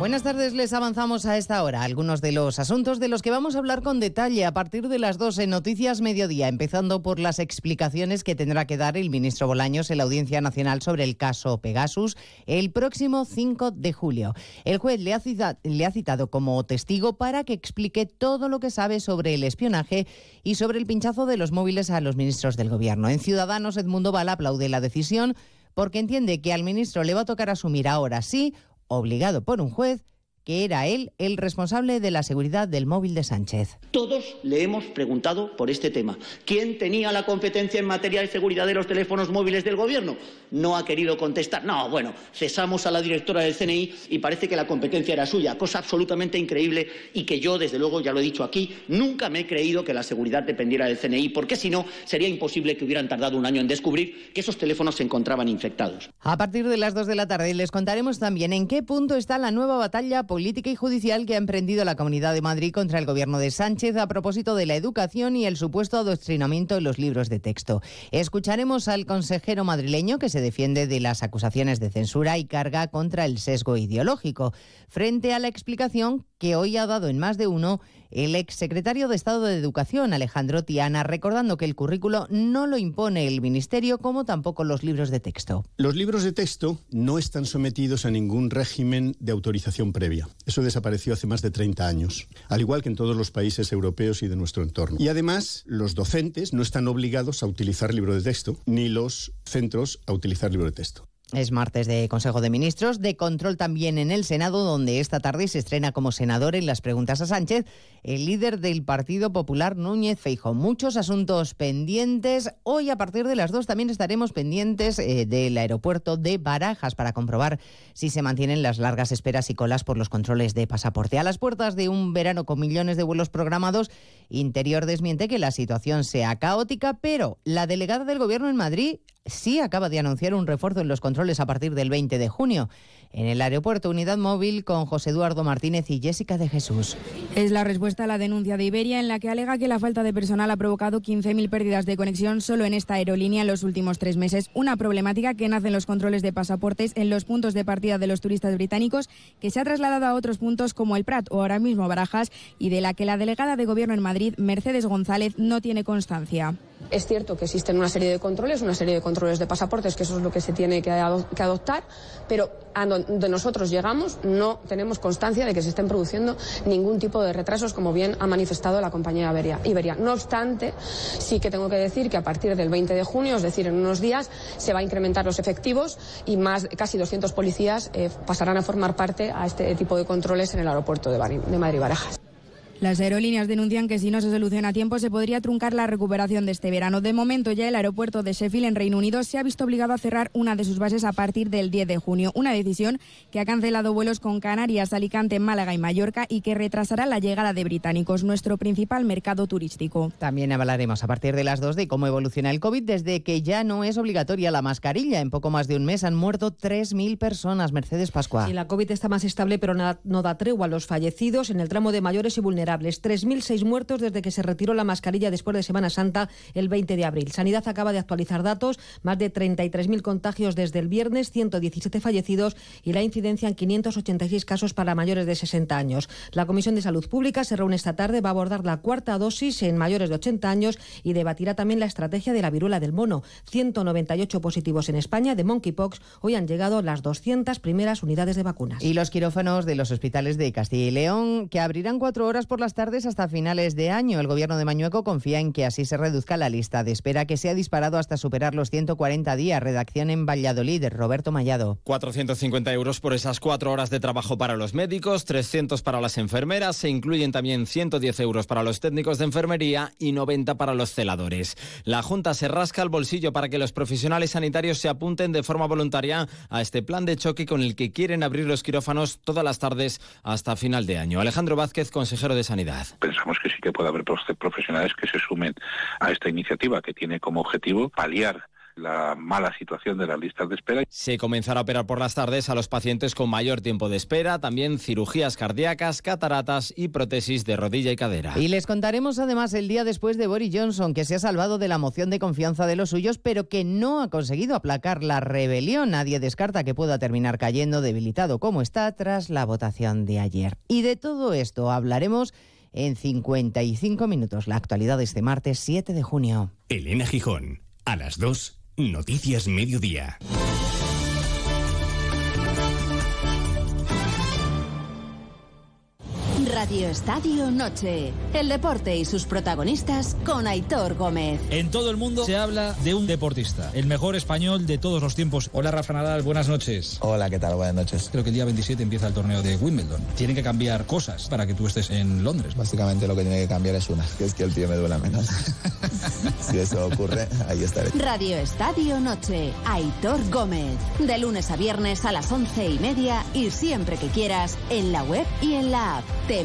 Buenas tardes, les avanzamos a esta hora algunos de los asuntos de los que vamos a hablar con detalle a partir de las 12 Noticias Mediodía, empezando por las explicaciones que tendrá que dar el ministro Bolaños en la Audiencia Nacional sobre el caso Pegasus el próximo 5 de julio. El juez le ha, citado como testigo para que explique todo lo que sabe sobre el espionaje y sobre el pinchazo de los móviles a los ministros del Gobierno. En Ciudadanos, Edmundo Bala aplaude la decisión porque entiende que al ministro le va a tocar asumir ahora sí obligado por un juez, que era él el responsable de la seguridad del móvil de Sánchez. Todos le hemos preguntado por este tema. ¿Quién tenía la competencia en materia de seguridad de los teléfonos móviles del Gobierno? No ha querido contestar. No, bueno, cesamos a la directora del CNI y parece que la competencia era suya, cosa absolutamente increíble y que yo, desde luego, ya lo he dicho aquí, nunca me he creído que la seguridad dependiera del CNI, porque si no, sería imposible que hubieran tardado un año en descubrir que esos teléfonos se encontraban infectados. A partir de las 2 de la tarde les contaremos también en qué punto está la nueva batalla política y judicial que ha emprendido la Comunidad de Madrid contra el gobierno de Sánchez a propósito de la educación y el supuesto adoctrinamiento en los libros de texto. Escucharemos al consejero madrileño que se defiende de las acusaciones de censura y carga contra el sesgo ideológico, frente a la explicación que hoy ha dado en más de uno el exsecretario de Estado de Educación, Alejandro Tiana, recordando que el currículo no lo impone el Ministerio como tampoco los libros de texto. Los libros de texto no están sometidos a ningún régimen de autorización previa. Eso desapareció hace más de 30 años, al igual que en todos los países europeos y de nuestro entorno. Y además, los docentes no están obligados a utilizar libro de texto, ni los centros a utilizar libro de texto. Es martes de Consejo de Ministros, de control también en el Senado, donde esta tarde se estrena como senador en las preguntas a Sánchez el líder del Partido Popular, Núñez Feijóo. Muchos asuntos pendientes. Hoy, a partir de las dos, también estaremos pendientes eh, del aeropuerto de Barajas para comprobar si se mantienen las largas esperas y colas por los controles de pasaporte. A las puertas de un verano con millones de vuelos programados, Interior desmiente que la situación sea caótica, pero la delegada del Gobierno en Madrid sí acaba de anunciar un refuerzo en los controles a partir del 20 de junio. En el aeropuerto Unidad Móvil con José Eduardo Martínez y Jessica de Jesús. Es la respuesta a la denuncia de Iberia en la que alega que la falta de personal ha provocado 15.000 pérdidas de conexión solo en esta aerolínea en los últimos tres meses. Una problemática que nace en los controles de pasaportes en los puntos de partida de los turistas británicos que se ha trasladado a otros puntos como el Prat o ahora mismo Barajas y de la que la delegada de Gobierno en Madrid, Mercedes González, no tiene constancia. Es cierto que existen una serie de controles, una serie de controles de pasaportes, que eso es lo que se tiene que, ado- que adoptar, pero a donde nosotros llegamos no tenemos constancia de que se estén produciendo ningún tipo de retrasos, como bien ha manifestado la compañía Iberia. No obstante, sí que tengo que decir que a partir del 20 de junio, es decir, en unos días, se va a incrementar los efectivos y más casi 200 policías eh, pasarán a formar parte a este tipo de controles en el aeropuerto de Madrid-Barajas. Las aerolíneas denuncian que si no se soluciona a tiempo se podría truncar la recuperación de este verano. De momento ya el aeropuerto de Sheffield en Reino Unido se ha visto obligado a cerrar una de sus bases a partir del 10 de junio, una decisión que ha cancelado vuelos con Canarias, Alicante, Málaga y Mallorca y que retrasará la llegada de británicos, nuestro principal mercado turístico. También hablaremos a partir de las 2 de cómo evoluciona el COVID desde que ya no es obligatoria la mascarilla. En poco más de un mes han muerto 3.000 personas. Mercedes Pascua. Sí, la COVID está más estable, pero no da tregua a los fallecidos en el tramo de mayores y vulnerables. 3.006 muertos desde que se retiró la mascarilla después de Semana Santa el 20 de abril. Sanidad acaba de actualizar datos, más de 33.000 contagios desde el viernes, 117 fallecidos y la incidencia en 586 casos para mayores de 60 años. La Comisión de Salud Pública se reúne esta tarde, va a abordar la cuarta dosis en mayores de 80 años y debatirá también la estrategia de la viruela del mono. 198 positivos en España de monkeypox. Hoy han llegado las 200 primeras unidades de vacunas. Y los quirófanos de los hospitales de Castilla y León, que abrirán cuatro horas por las tardes hasta finales de año. El gobierno de Mañueco confía en que así se reduzca la lista de espera que se ha disparado hasta superar los 140 días. Redacción en Valladolid, Roberto Mallado. 450 euros por esas cuatro horas de trabajo para los médicos, 300 para las enfermeras, se incluyen también 110 euros para los técnicos de enfermería y 90 para los celadores. La Junta se rasca el bolsillo para que los profesionales sanitarios se apunten de forma voluntaria a este plan de choque con el que quieren abrir los quirófanos todas las tardes hasta final de año. Alejandro Vázquez, consejero de Pensamos que sí que puede haber profe- profesionales que se sumen a esta iniciativa que tiene como objetivo paliar la mala situación de las listas de espera. Se comenzará a operar por las tardes a los pacientes con mayor tiempo de espera, también cirugías cardíacas, cataratas y prótesis de rodilla y cadera. Y les contaremos además el día después de Boris Johnson, que se ha salvado de la moción de confianza de los suyos, pero que no ha conseguido aplacar la rebelión. Nadie descarta que pueda terminar cayendo debilitado como está tras la votación de ayer. Y de todo esto hablaremos en 55 minutos, la actualidad de este martes 7 de junio. Elena Gijón, a las 2, Noticias Mediodía. Radio Estadio Noche. El deporte y sus protagonistas con Aitor Gómez. En todo el mundo se habla de un deportista, el mejor español de todos los tiempos. Hola Rafa Nadal, buenas noches. Hola, ¿qué tal? Buenas noches. Creo que el día 27 empieza el torneo de Wimbledon. Tienen que cambiar cosas para que tú estés en Londres. Básicamente lo que tiene que cambiar es una, que es que el pie me duela menos. si eso ocurre, ahí estaré. Radio Estadio Noche. Aitor Gómez. De lunes a viernes a las once y media y siempre que quieras en la web y en la app. Te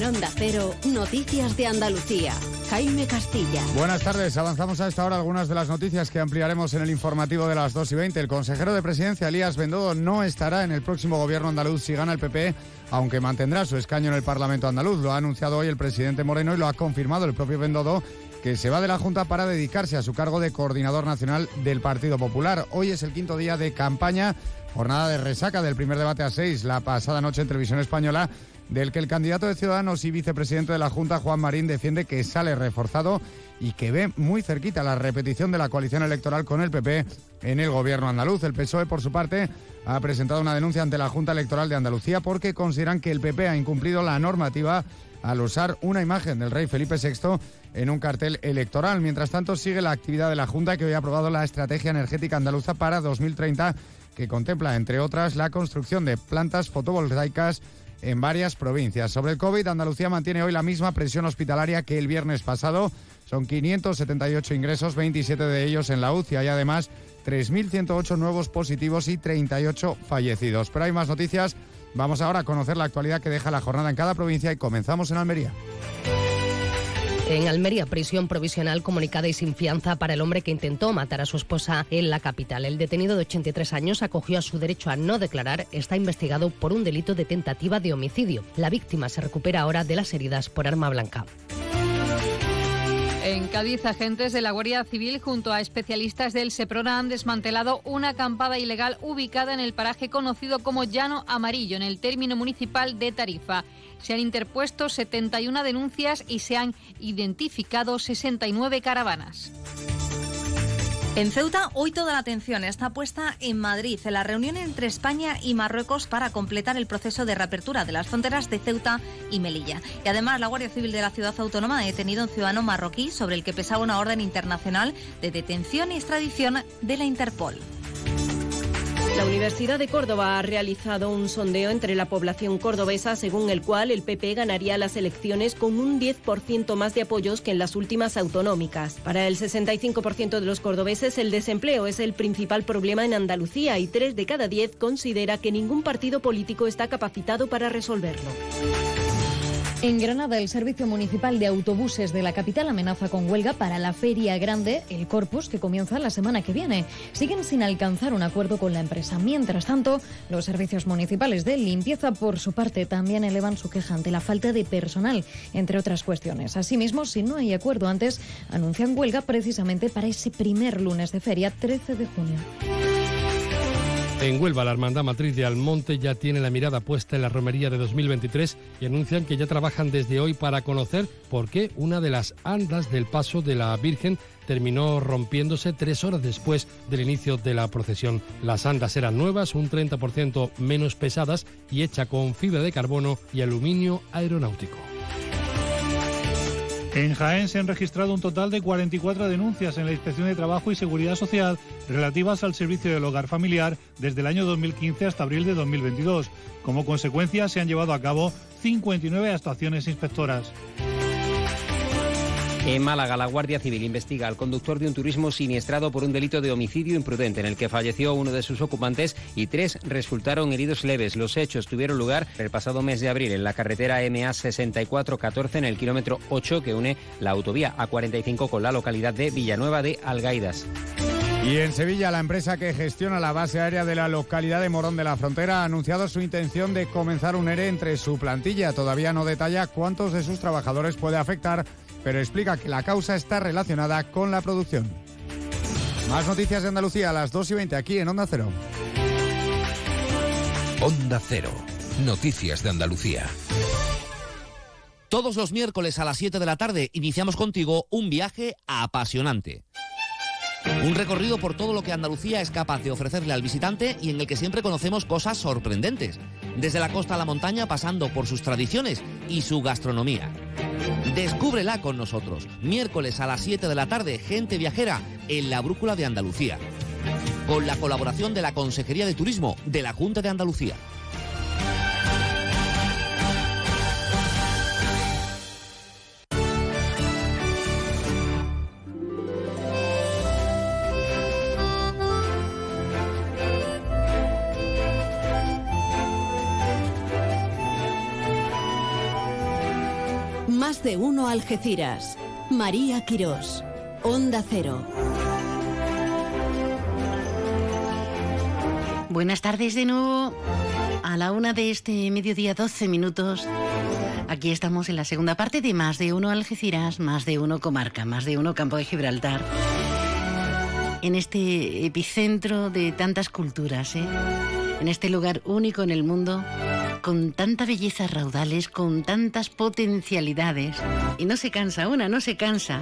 En Cero, Noticias de Andalucía. Jaime Castilla. Buenas tardes. Avanzamos a esta hora algunas de las noticias que ampliaremos en el informativo de las 2 y 20. El consejero de presidencia, Elías Bendodo, no estará en el próximo gobierno andaluz si gana el PP, aunque mantendrá su escaño en el Parlamento andaluz. Lo ha anunciado hoy el presidente Moreno y lo ha confirmado el propio Bendodo que se va de la Junta para dedicarse a su cargo de coordinador nacional del Partido Popular. Hoy es el quinto día de campaña, jornada de resaca del primer debate a seis, la pasada noche en Televisión Española, del que el candidato de Ciudadanos y vicepresidente de la Junta, Juan Marín, defiende que sale reforzado y que ve muy cerquita la repetición de la coalición electoral con el PP en el gobierno andaluz. El PSOE, por su parte, ha presentado una denuncia ante la Junta Electoral de Andalucía porque consideran que el PP ha incumplido la normativa al usar una imagen del rey Felipe VI en un cartel electoral. Mientras tanto, sigue la actividad de la Junta que hoy ha aprobado la Estrategia Energética Andaluza para 2030, que contempla, entre otras, la construcción de plantas fotovoltaicas en varias provincias. Sobre el COVID, Andalucía mantiene hoy la misma presión hospitalaria que el viernes pasado. Son 578 ingresos, 27 de ellos en la UCI. Hay además 3.108 nuevos positivos y 38 fallecidos. Pero hay más noticias. Vamos ahora a conocer la actualidad que deja la jornada en cada provincia y comenzamos en Almería. En Almería, prisión provisional comunicada y sin fianza para el hombre que intentó matar a su esposa en la capital. El detenido de 83 años acogió a su derecho a no declarar. Está investigado por un delito de tentativa de homicidio. La víctima se recupera ahora de las heridas por arma blanca. En Cádiz, agentes de la Guardia Civil junto a especialistas del SEPRONA han desmantelado una acampada ilegal ubicada en el paraje conocido como Llano Amarillo, en el término municipal de Tarifa. Se han interpuesto 71 denuncias y se han identificado 69 caravanas. En Ceuta, hoy toda la atención está puesta en Madrid, en la reunión entre España y Marruecos para completar el proceso de reapertura de las fronteras de Ceuta y Melilla. Y además, la Guardia Civil de la ciudad autónoma ha detenido un ciudadano marroquí sobre el que pesaba una orden internacional de detención y extradición de la Interpol. La Universidad de Córdoba ha realizado un sondeo entre la población cordobesa según el cual el PP ganaría las elecciones con un 10% más de apoyos que en las últimas autonómicas. Para el 65% de los cordobeses el desempleo es el principal problema en Andalucía y 3 de cada 10 considera que ningún partido político está capacitado para resolverlo. En Granada, el Servicio Municipal de Autobuses de la capital amenaza con huelga para la Feria Grande, el Corpus, que comienza la semana que viene. Siguen sin alcanzar un acuerdo con la empresa. Mientras tanto, los servicios municipales de limpieza, por su parte, también elevan su queja ante la falta de personal, entre otras cuestiones. Asimismo, si no hay acuerdo antes, anuncian huelga precisamente para ese primer lunes de feria, 13 de junio. En Huelva, la Hermandad Matriz de Almonte ya tiene la mirada puesta en la romería de 2023 y anuncian que ya trabajan desde hoy para conocer por qué una de las andas del paso de la Virgen terminó rompiéndose tres horas después del inicio de la procesión. Las andas eran nuevas, un 30% menos pesadas y hecha con fibra de carbono y aluminio aeronáutico. En Jaén se han registrado un total de 44 denuncias en la Inspección de Trabajo y Seguridad Social relativas al servicio del hogar familiar desde el año 2015 hasta abril de 2022. Como consecuencia, se han llevado a cabo 59 actuaciones inspectoras. En Málaga, la Guardia Civil investiga al conductor de un turismo siniestrado por un delito de homicidio imprudente en el que falleció uno de sus ocupantes y tres resultaron heridos leves. Los hechos tuvieron lugar el pasado mes de abril en la carretera MA 6414 en el kilómetro 8 que une la autovía A45 con la localidad de Villanueva de Algaidas. Y en Sevilla, la empresa que gestiona la base aérea de la localidad de Morón de la Frontera ha anunciado su intención de comenzar un ERE entre su plantilla. Todavía no detalla cuántos de sus trabajadores puede afectar pero explica que la causa está relacionada con la producción. Más noticias de Andalucía a las 2 y 20 aquí en Onda Cero. Onda Cero. Noticias de Andalucía. Todos los miércoles a las 7 de la tarde iniciamos contigo un viaje apasionante. Un recorrido por todo lo que Andalucía es capaz de ofrecerle al visitante y en el que siempre conocemos cosas sorprendentes, desde la costa a la montaña pasando por sus tradiciones y su gastronomía. Descúbrela con nosotros, miércoles a las 7 de la tarde, gente viajera en la Brújula de Andalucía, con la colaboración de la Consejería de Turismo de la Junta de Andalucía. De uno Algeciras. María Quirós. Onda Cero. Buenas tardes de nuevo. A la una de este mediodía, 12 minutos. Aquí estamos en la segunda parte de Más de uno Algeciras, Más de uno Comarca, Más de uno Campo de Gibraltar. En este epicentro de tantas culturas, ¿eh? en este lugar único en el mundo con tanta belleza raudales, con tantas potencialidades. Y no se cansa una, no se cansa.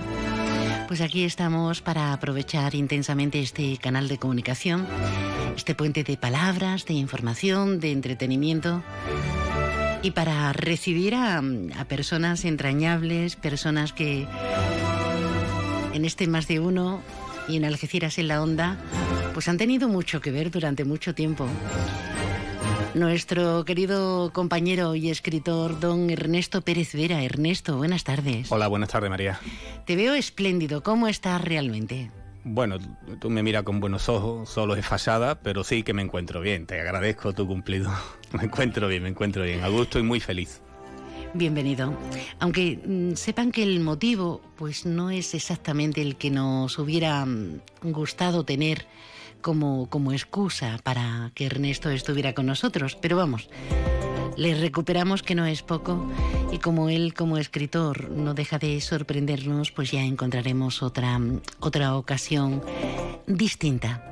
Pues aquí estamos para aprovechar intensamente este canal de comunicación, este puente de palabras, de información, de entretenimiento y para recibir a, a, personas entrañables, personas que en este más de uno y en Algeciras en la onda, pues han tenido mucho que ver durante mucho tiempo. Nuestro querido compañero y escritor, don Ernesto Pérez Vera. Ernesto, buenas tardes. Hola, buenas tardes, María. Te veo espléndido. ¿Cómo estás realmente? Bueno, tú me miras con buenos ojos, solo es fasada, pero sí que me encuentro bien. Te agradezco tu cumplido. Me encuentro bien, me encuentro bien. A gusto y muy feliz. Bienvenido. Aunque mm, sepan que el motivo, pues no es exactamente el que nos hubiera mm, gustado tener como, como excusa para que Ernesto estuviera con nosotros. Pero vamos, le recuperamos que no es poco y como él como escritor no deja de sorprendernos, pues ya encontraremos otra, otra ocasión distinta.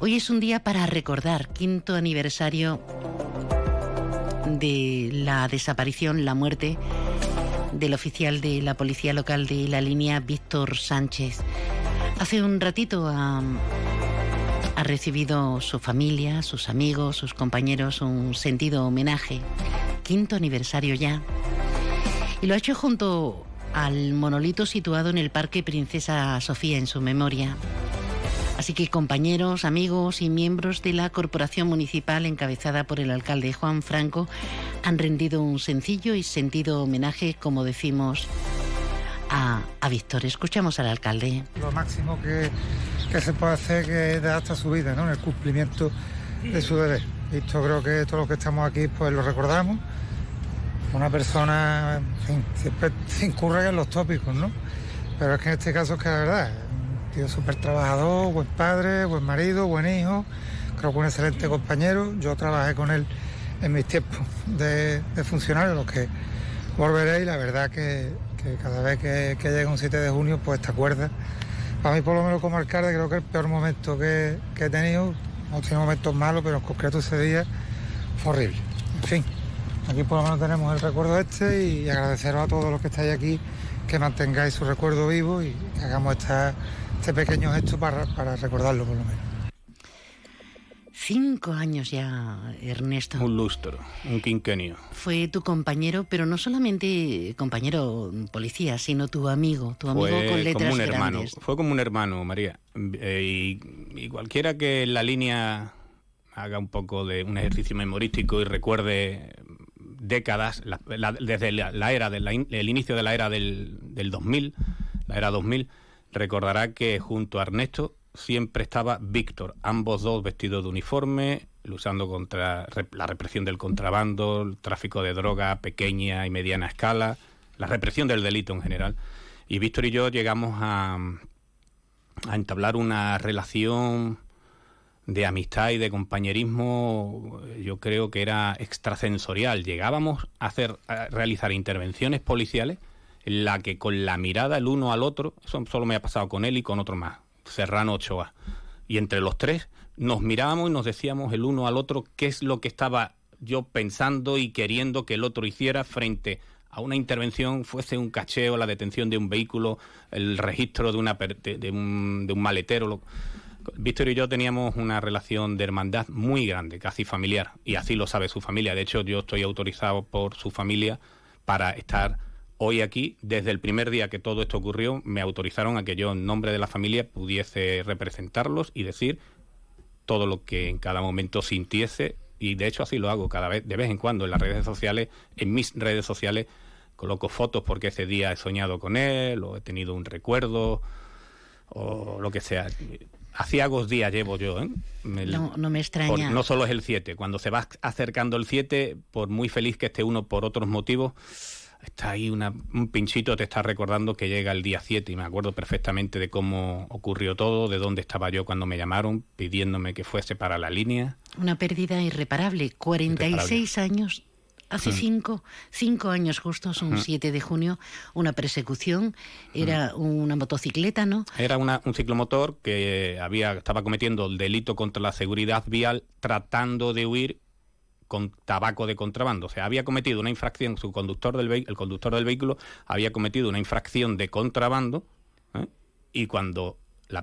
Hoy es un día para recordar, quinto aniversario de la desaparición, la muerte del oficial de la policía local de la línea, Víctor Sánchez. Hace un ratito ha, recibido su familia, sus amigos, sus compañeros un sentido homenaje. Quinto aniversario ya. Y lo ha hecho junto al monolito situado en el Parque Princesa Sofía en su memoria. Así que compañeros, amigos y miembros de la corporación municipal encabezada por el alcalde Juan Franco han rendido un sencillo y sentido homenaje, como decimos, a, a Víctor. Escuchamos al alcalde. Lo máximo que, que se puede hacer que es dar hasta su vida, ¿no? En el cumplimiento de su deber. Víctor creo que todos los que estamos aquí pues lo recordamos. Una persona, siempre se incurre en los tópicos, ¿no? Pero es que en este caso es que la verdad, tío súper trabajador, buen padre, buen marido, buen hijo, creo que un excelente compañero. Yo trabajé con él en mis tiempos de, de funcionario, los que volveré y la verdad que, cada vez que, llega un 7 de junio, pues te acuerdas. Para mí, por lo menos como alcalde, creo que el peor momento que, que he tenido, no he tenido momentos malos, pero en concreto ese día fue horrible. En fin, aquí por lo menos tenemos el recuerdo este y agradeceros a todos los que estáis aquí que mantengáis su recuerdo vivo y que hagamos esta, este pequeño gesto para, para recordarlo por lo menos. Cinco años ya, Ernesto. Un lustro, un quinquenio. Fue tu compañero, pero no solamente compañero policía, sino tu amigo, tu amigo Fue con letras como un hermano, grandes. fue como un hermano, María. Eh, y, y cualquiera que en la línea haga un poco de un ejercicio memorístico y recuerde décadas, la- la- desde la, la era, de la in- el inicio de la era del, del 2000, la era 2000, recordará que junto a Ernesto siempre estaba Víctor, ambos dos vestidos de uniforme, luchando contra la represión del contrabando, el tráfico de droga pequeña y mediana escala, la represión del delito en general. Y Víctor y yo llegamos a, a entablar una relación de amistad y de compañerismo, yo creo que era extrasensorial. Llegábamos a hacer a realizar intervenciones policiales la que con la mirada el uno al otro, eso solo me ha pasado con él y con otro más, Serrano Ochoa. Y entre los tres nos mirábamos y nos decíamos el uno al otro qué es lo que estaba yo pensando y queriendo que el otro hiciera frente a una intervención, fuese un cacheo, la detención de un vehículo, el registro de, una, de un, de un maletero. lo- Víctor y yo teníamos una relación de hermandad muy grande, casi familiar, y así lo sabe su familia. De hecho, yo estoy autorizado por su familia para estar hoy aquí. Desde el primer día que todo esto ocurrió, me autorizaron a que yo, en nombre de la familia, pudiese representarlos y decir todo lo que en cada momento sintiese. Y de hecho así lo hago cada vez, de vez en cuando, en las redes sociales, en mis redes sociales, coloco fotos porque ese día he soñado con él, o he tenido un recuerdo, o lo que sea. Aciagos días llevo yo, ¿eh? El- No, no me extraña. por- no solo es el 7, cuando se va acercando el 7, por muy feliz que esté uno por otros motivos, está ahí una- un pinchito, te está recordando que llega el día 7 y me acuerdo perfectamente de cómo ocurrió todo, de dónde estaba yo cuando me llamaron pidiéndome que fuese para la línea. Una pérdida irreparable. 46 años. Hace Mm. cinco, cinco años justos, un Mm. 7 de junio, una persecución. Era una motocicleta, ¿no? Era una- un ciclomotor que había, estaba cometiendo el delito contra la seguridad vial tratando de huir con tabaco de contrabando. O sea, había cometido una infracción, su conductor del el conductor del vehículo había cometido una infracción de contrabando ¿eh? y cuando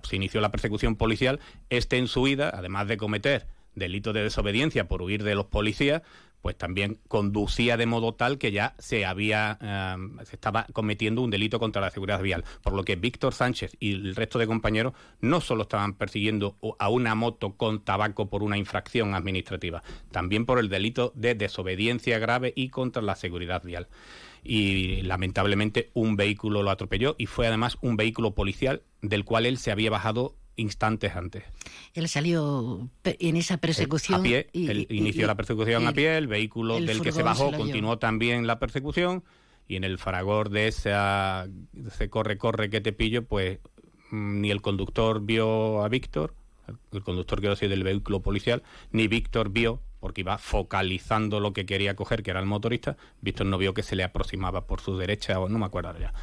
se inició la persecución policial, este en su huida, además de cometer delito de desobediencia por huir de los policías, pues también conducía de modo tal que ya se había eh, se estaba cometiendo un delito contra la seguridad vial, por lo que Víctor Sánchez y el resto de compañeros no solo estaban persiguiendo a una moto con tabaco por una infracción administrativa, también por el delito de desobediencia grave y contra la seguridad vial. Y lamentablemente un vehículo lo atropelló y fue además un vehículo policial del cual él se había bajado instantes antes. Él salió en esa persecución. A pie, y- él inició y- la persecución a pie, el vehículo el del que se bajó continuó también la persecución y en el fragor de esa, de ese corre, corre que te pillo, pues mm, ni el conductor vio a Víctor, el, conductor quiero decir del vehículo policial, ni Víctor vio, porque iba focalizando lo que quería coger, que era el motorista, Víctor no vio que se le aproximaba por su derecha, o no me acuerdo ya,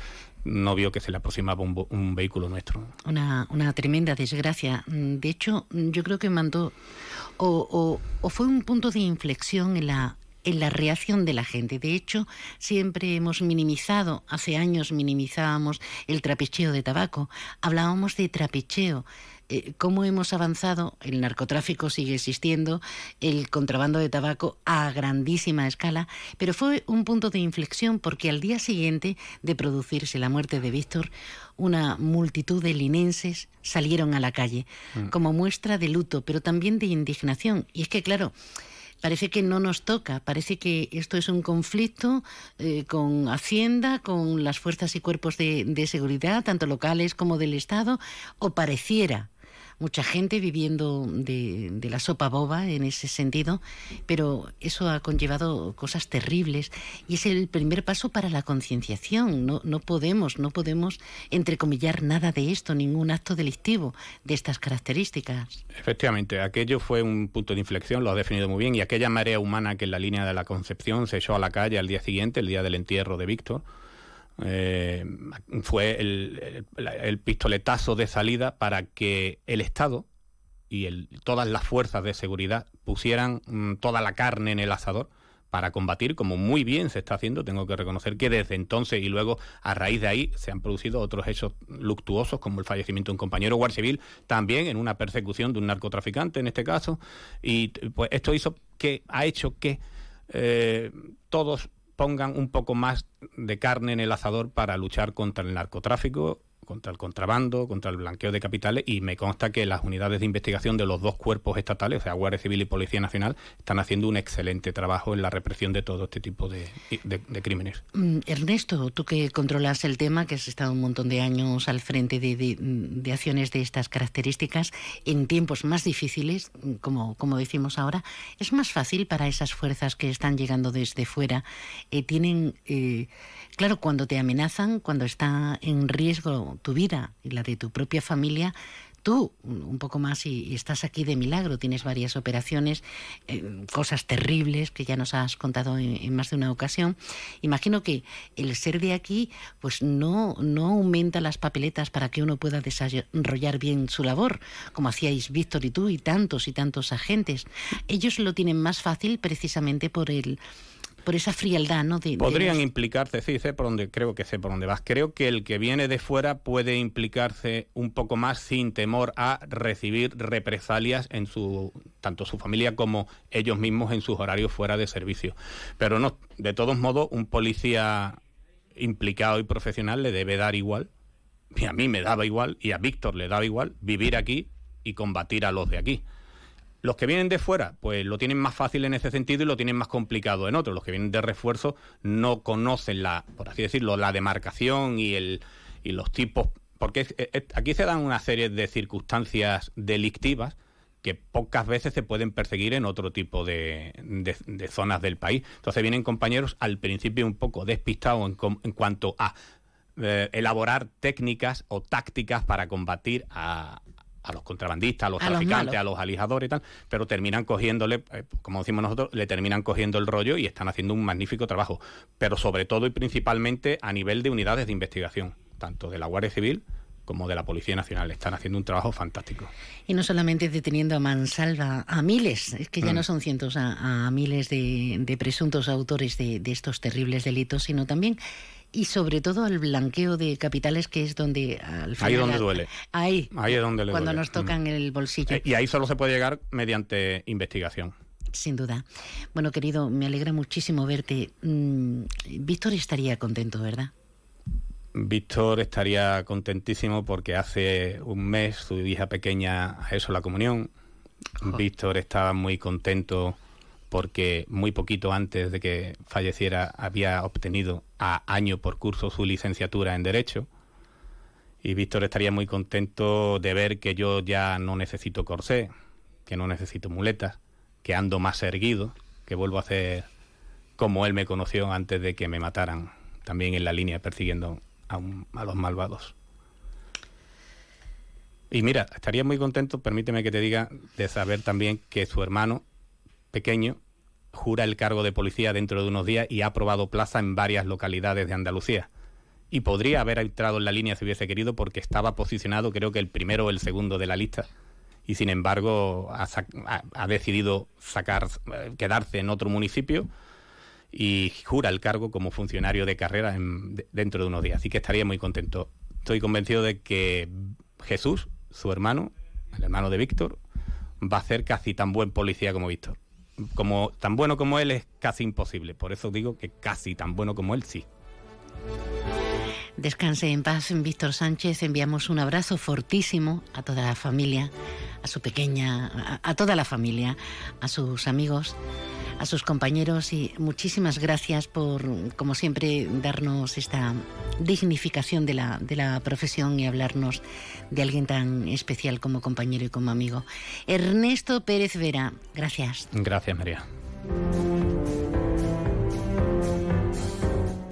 no vio que se le aproximaba un, vehículo nuestro. Una, una tremenda desgracia. De hecho, yo creo que mandó o, o- o fue un punto de inflexión en la en la reacción de la gente. De hecho, siempre hemos minimizado, hace años minimizábamos el trapecheo de tabaco, hablábamos de trapecheo. Eh, cómo hemos avanzado, el narcotráfico sigue existiendo, el contrabando de tabaco a grandísima escala, pero fue un punto de inflexión porque al día siguiente de producirse la muerte de Víctor, una multitud de linenses salieron a la calle Mm. como muestra de luto, pero también de indignación. Y es que, claro, parece que no nos toca, parece que esto es un conflicto eh, con Hacienda, con las fuerzas y cuerpos de, de seguridad, tanto locales como del Estado, o pareciera mucha gente viviendo de, de la sopa boba en ese sentido, pero eso ha conllevado cosas terribles y es el primer paso para la concienciación. No, no podemos, no podemos entrecomillar nada de esto, ningún acto delictivo de estas características. Efectivamente, aquello fue un punto de inflexión, lo has definido muy bien, y aquella marea humana que en la línea de la Concepción se echó a la calle al día siguiente, el día del entierro de Víctor, eh, fue el, el- pistoletazo de salida para que el Estado y el- todas las fuerzas de seguridad pusieran mm, toda la carne en el asador para combatir, como muy bien se está haciendo. Tengo que reconocer que desde entonces y luego a raíz de ahí se han producido otros hechos luctuosos, como el fallecimiento de un compañero guardia civil, también en una persecución de un narcotraficante en este caso. Y pues esto hizo que ha hecho que eh, todos pongan un poco más de carne en el asador para luchar contra el narcotráfico contra el contrabando, contra el blanqueo de capitales y me consta que las unidades de investigación de los dos cuerpos estatales, o sea, Guardia Civil y Policía Nacional, están haciendo un excelente trabajo en la represión de todo este tipo de, crímenes. Mm, Ernesto, tú que controlas el tema, que has estado un montón de años al frente de, acciones de estas características, en tiempos más difíciles, como, como decimos ahora, ¿es más fácil para esas fuerzas que están llegando desde fuera? Eh, ¿Tienen... Eh, Claro, cuando te amenazan, cuando está en riesgo tu vida y la de tu propia familia, tú un poco más y, estás aquí de milagro, tienes varias operaciones, eh, cosas terribles que ya nos has contado en, más de una ocasión. Imagino que el ser de aquí pues no, no aumenta las papeletas para que uno pueda desarrollar bien su labor, como hacíais Víctor y tú y tantos y tantos agentes. Ellos lo tienen más fácil precisamente por el por esa frialdad, ¿no? Podrían implicarse, sí, sé por dónde, creo que sé por dónde vas. Creo que el que viene de fuera puede implicarse un poco más sin temor a recibir represalias en su, tanto su familia como ellos mismos en sus horarios fuera de servicio. Pero no, de todos modos, un policía implicado y profesional le debe dar igual, y a mí me daba igual, y a Víctor le daba igual, vivir aquí y combatir a los de aquí. Los que vienen de fuera, pues lo tienen más fácil en ese sentido y lo tienen más complicado en otro. Los que vienen de refuerzo no conocen la, por así decirlo, la demarcación y el y los tipos, porque aquí se dan una serie de circunstancias delictivas que pocas veces se pueden perseguir en otro tipo de, zonas del país. Entonces vienen compañeros al principio un poco despistados en, cuanto a eh, elaborar técnicas o tácticas para combatir a, a los contrabandistas, a los traficantes, a los alijadores y tal, pero terminan cogiéndole, eh, como decimos nosotros, le terminan cogiendo el rollo y están haciendo un magnífico trabajo, pero sobre todo y principalmente a nivel de unidades de investigación, tanto de la Guardia Civil como de la Policía Nacional. Están haciendo un trabajo fantástico. Y no solamente deteniendo a mansalva a miles, es que ya no mm. son cientos, a, miles de, presuntos autores de, de, estos terribles delitos, sino también y sobre todo al blanqueo de capitales, que es donde al final... Ahí es donde duele. Ahí. Ahí es donde le Cuando nos tocan mm. el bolsillo. Eh, y ahí solo se puede llegar mediante investigación. Sin duda. Bueno, querido, me alegra muchísimo verte. Mm, Víctor estaría contento, ¿verdad? Víctor estaría contentísimo porque hace un mes su hija pequeña a eso la comunión. Víctor estaba muy contento porque muy poquito antes de que falleciera había obtenido a año por curso su licenciatura en Derecho. Y Víctor estaría muy contento de ver que yo ya no necesito corsé, que no necesito muletas, que ando más erguido, que vuelvo a hacer como él me conoció antes de que me mataran, también en la línea persiguiendo a, a los malvados. Y mira, estaría muy contento, permíteme que te diga, de saber también que su hermano pequeño jura el cargo de policía dentro de unos días y ha aprobado plaza en varias localidades de Andalucía. Y podría haber entrado en la línea si hubiese querido porque estaba posicionado creo que el primero o el segundo de la lista. Y sin embargo ha, decidido sacar, eh, quedarse en otro municipio y jura el cargo como funcionario de carrera dentro de unos días. Así que estaría muy contento. Estoy convencido de que Jesús, su hermano, el hermano de Víctor, va a ser casi tan buen policía como Víctor como tan bueno como él es casi imposible. Por eso digo que casi tan bueno como él sí. Descanse en paz, Víctor Sánchez. Enviamos un abrazo fortísimo a toda la familia, a su pequeña, a, toda la familia, a sus amigos a sus compañeros y muchísimas gracias por, como siempre, darnos esta dignificación de la, de la profesión y hablarnos de alguien tan especial como compañero y como amigo. Ernesto Pérez Vera, gracias. Gracias, María.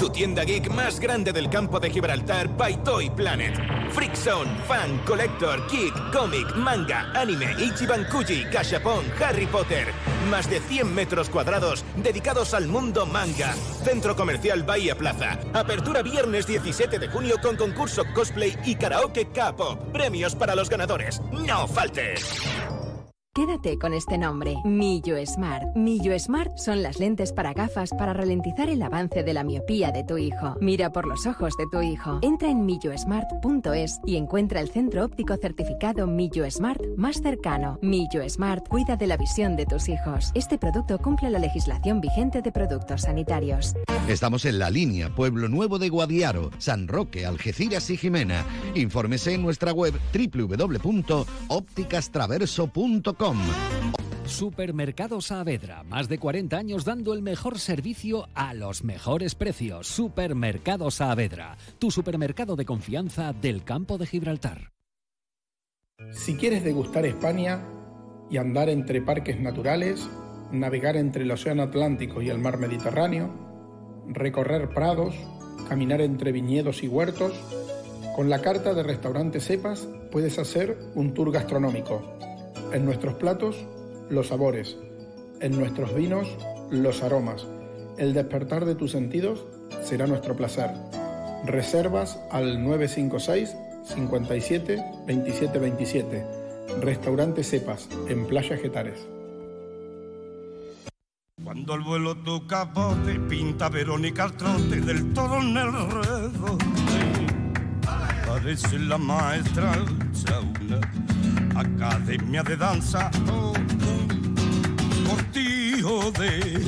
Tu tienda geek más grande del campo de Gibraltar by Toy Planet. Freak Zone, Fan, Collector, Geek, Comic, Manga, Anime, Ichiban Kuji, Gashapon, Harry Potter. Más de 100 metros cuadrados dedicados al mundo manga. Centro Comercial Bahía Plaza. Apertura viernes 17 de junio con concurso cosplay y karaoke capo. Premios para los ganadores. ¡No faltes! Quédate con este nombre, Millo Smart. Millo Smart son las lentes para gafas para ralentizar el avance de la miopía de tu hijo. Mira por los ojos de tu hijo. Entra en millosmart.es y encuentra el centro óptico certificado Millo Smart más cercano. Millo Smart cuida de la visión de tus hijos. Este producto cumple la legislación vigente de productos sanitarios. Estamos en la línea Pueblo Nuevo de Guadiaro, San Roque, Algeciras y Jimena. Infórmese en nuestra web www.ópticastraverso.com. Supermercados Saavedra, más de 40 años dando el mejor servicio a los mejores precios. Supermercados Saavedra, tu supermercado de confianza del campo de Gibraltar. Si quieres degustar España y andar entre parques naturales, navegar entre el Océano Atlántico y el Mar Mediterráneo, recorrer prados, caminar entre viñedos y huertos, con la carta de restaurante Cepas puedes hacer un tour gastronómico. En nuestros platos, los sabores. En nuestros vinos, los aromas. El despertar de tus sentidos será nuestro placer. Reservas al 956 57 27 27. Restaurante Cepas, en Playa Getares. Cuando el vuelo tu capote pinta Verónica al trote del todo en el. Parece la maestra academia de danza. Oh, oh, cortijo de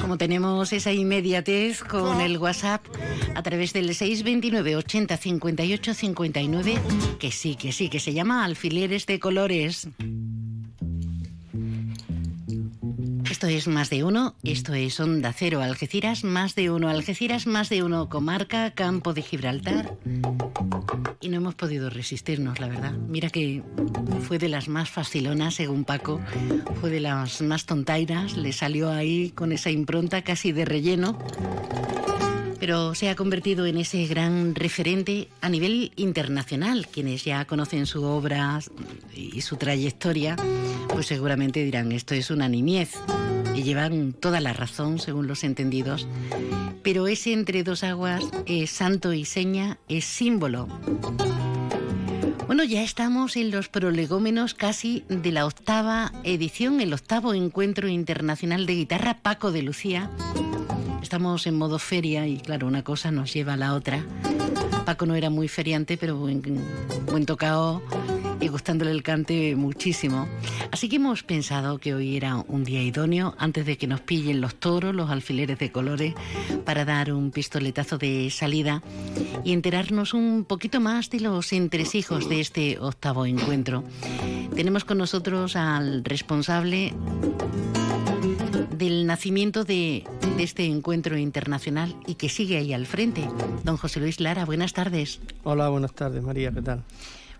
Como tenemos esa inmediatez con el WhatsApp a través del 629 80 58 59, que sí, que sí, que se llama Alfileres de Colores. Esto es más de uno, esto es Onda Cero Algeciras, más de uno Algeciras, más de uno Comarca, Campo de Gibraltar. Y no hemos podido resistirnos, la verdad. Mira que fue de las más facilonas, según Paco, fue de las más tontairas, le salió ahí con esa impronta casi de relleno pero se ha convertido en ese gran referente a nivel internacional. Quienes ya conocen su obra y su trayectoria, pues seguramente dirán, esto es una niñez. Y llevan toda la razón, según los entendidos. Pero ese entre dos aguas es santo y seña, es símbolo. Bueno, ya estamos en los prolegómenos casi de la octava edición, el octavo encuentro internacional de guitarra Paco de Lucía estamos en modo feria y claro, una cosa nos lleva a la otra. Paco no era muy feriante, pero buen, buen tocado y gustándole el cante muchísimo. Así que hemos pensado que hoy era un día idóneo antes de que nos pillen los toros, los alfileres de colores, para dar un pistoletazo de salida y enterarnos un poquito más de los entresijos de este octavo encuentro. Tenemos con nosotros al responsable del nacimiento de, de, este encuentro internacional y que sigue ahí al frente. Don José Luis Lara, buenas tardes. Hola, buenas tardes, María, ¿qué tal?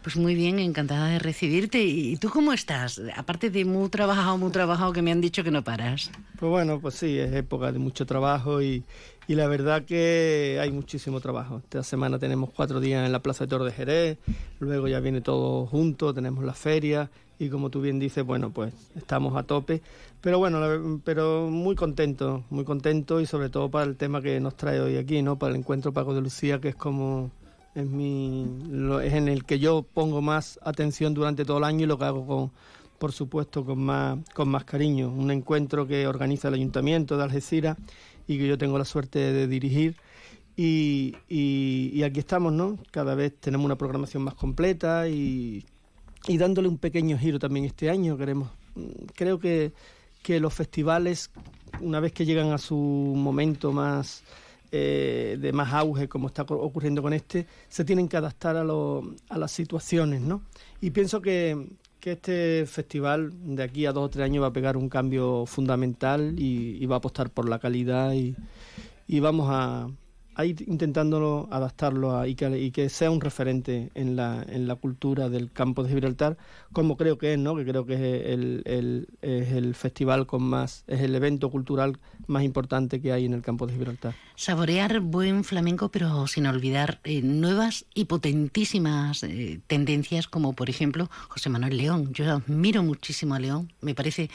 Pues muy bien, encantada de recibirte. ¿Y tú cómo estás? Aparte de muy trabajado, muy trabajado, que me han dicho que no paras. Pues bueno, pues sí, es época de mucho trabajo y, y la verdad que hay muchísimo trabajo. Esta semana tenemos cuatro días en la Plaza de Toro de Jerez, luego ya viene todo junto, tenemos la feria y como tú bien dices, bueno, pues estamos a tope. Pero bueno, pero muy contento, muy contento y sobre todo para el tema que nos trae hoy aquí, ¿no? Para el encuentro Paco de Lucía, que es como es mi es en el que yo pongo más atención durante todo el año y lo que hago con por supuesto con más con más cariño, un encuentro que organiza el Ayuntamiento de Algeciras y que yo tengo la suerte de dirigir. Y, y, y aquí estamos, ¿no? Cada vez tenemos una programación más completa y y dándole un pequeño giro también este año. Queremos, creo que, que los festivales, una vez que llegan a su momento más eh, de más auge, como está ocurriendo con este, se tienen que adaptar a, a las situaciones, ¿no? Y pienso que, que este festival de aquí a dos o tres años va a pegar un cambio fundamental y, va a apostar por la calidad y, y vamos a, a ir intentándolo adaptarlo y, que, sea un referente en la, en la cultura del campo de Gibraltar, como creo que es, ¿no? que creo que es el, es el festival con más, es el evento cultural más importante que hay en el campo de Gibraltar. Saborear buen flamenco, pero sin olvidar eh, nuevas y potentísimas eh, tendencias, como por ejemplo José Manuel León. Yo admiro muchísimo a León, me parece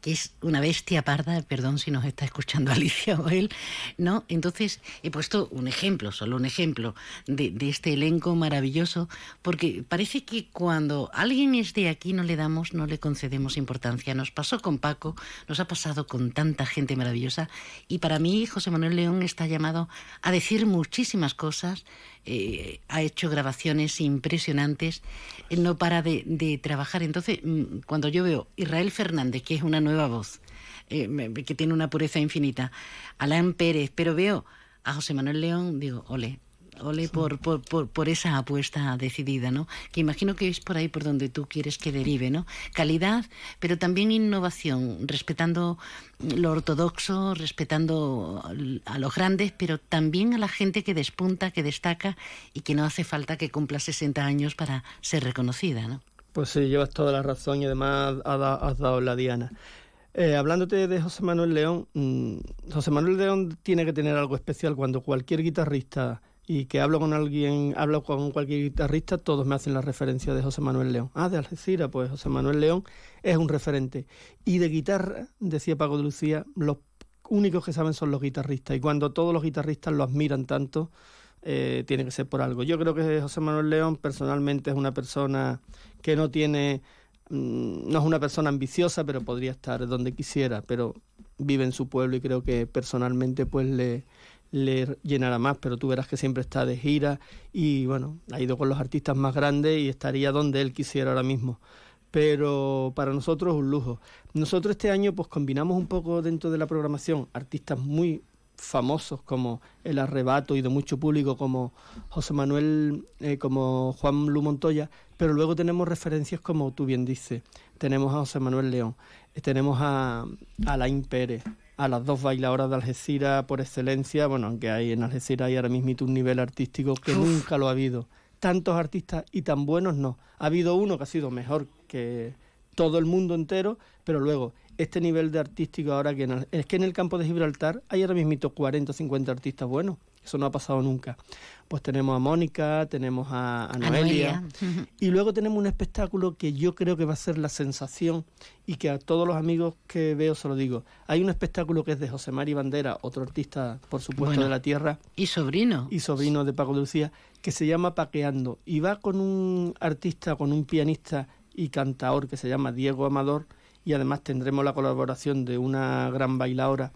que es una bestia parda, perdón si nos está escuchando Alicia o él, ¿no? Entonces he puesto un ejemplo, solo un ejemplo de, este elenco maravilloso, porque parece que cuando alguien es de aquí no le damos, no le concedemos importancia. Nos pasó con Paco, nos ha pasado con tanta gente maravillosa, y para mí José Manuel León está llamado a decir muchísimas cosas, eh, ha hecho grabaciones impresionantes, no para de, trabajar. Entonces, mm, cuando yo veo Israel Fernández, que es una nueva voz, eh, que tiene una pureza infinita, Alain Pérez, pero veo a José Manuel León, digo, ole, ole por, por, por, esa apuesta decidida, ¿no? Que imagino que es por ahí por donde tú quieres que derive, ¿no? Calidad, pero también innovación, respetando lo ortodoxo, respetando a los grandes, pero también a la gente que despunta, que destaca y que no hace falta que cumpla 60 años para ser reconocida, ¿no? Pues sí, llevas toda la razón y además has dado la diana. Eh, hablándote de José Manuel León, mm, José Manuel León tiene que tener algo especial cuando cualquier guitarrista y que hablo con alguien, hablo con cualquier guitarrista, todos me hacen la referencia de José Manuel León. Ah, de Algeciras, pues José Manuel León es un referente. Y de guitarra, decía Paco de Lucía, los únicos que saben son los guitarristas. Y cuando todos los guitarristas lo admiran tanto, eh, tiene que ser por algo. Yo creo que José Manuel León personalmente es una persona que no tiene, mm, no es una persona ambiciosa, pero podría estar donde quisiera, pero vive en su pueblo y creo que personalmente pues le, le llenará más, pero tú verás que siempre está de gira y bueno, ha ido con los artistas más grandes y estaría donde él quisiera ahora mismo. Pero para nosotros es un lujo. Nosotros este año pues combinamos un poco dentro de la programación artistas muy famosos como El Arrebato y de mucho público como José Manuel, eh, como Juan Lu Montoya, pero luego tenemos referencias como tú bien dices, tenemos a José Manuel León, eh, tenemos a, a Alain Pérez, a las dos bailadoras de Algeciras por excelencia, bueno, aunque hay en Algeciras hay ahora mismo un nivel artístico que nunca lo ha habido. Tantos artistas y tan buenos no. Ha habido uno que ha sido mejor que todo el mundo entero, pero luego este nivel de artístico ahora que es que en el campo de Gibraltar hay ahora mismo 40 o 50 artistas buenos. Eso no ha pasado nunca. Pues tenemos a Mónica, tenemos a, Noelia, y luego tenemos un espectáculo que yo creo que va a ser la sensación y que a todos los amigos que veo se lo digo. Hay un espectáculo que es de José Mari Bandera, otro artista, por supuesto, de la tierra. Y sobrino. Y sobrino de Paco de Lucía, que se llama Paqueando. Y va con un artista, con un pianista y cantador que se llama Diego Amador, y además tendremos la colaboración de una gran bailadora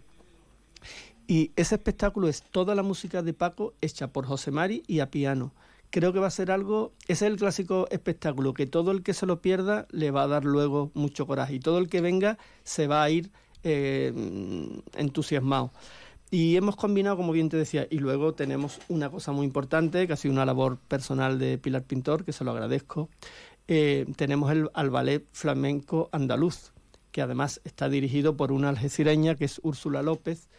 y ese espectáculo es toda la música de Paco hecha por José Mari y a piano. Creo que va a ser algo, ese es el clásico espectáculo, que todo el que se lo pierda le va a dar luego mucho coraje y todo el que venga se va a ir eh, entusiasmado. Y hemos combinado, como bien te decía, y luego tenemos una cosa muy importante, que ha sido una labor personal de Pilar Pintor, que se lo agradezco. Eh, tenemos el, al ballet flamenco andaluz, que además está dirigido por una algecireña, que es Úrsula López,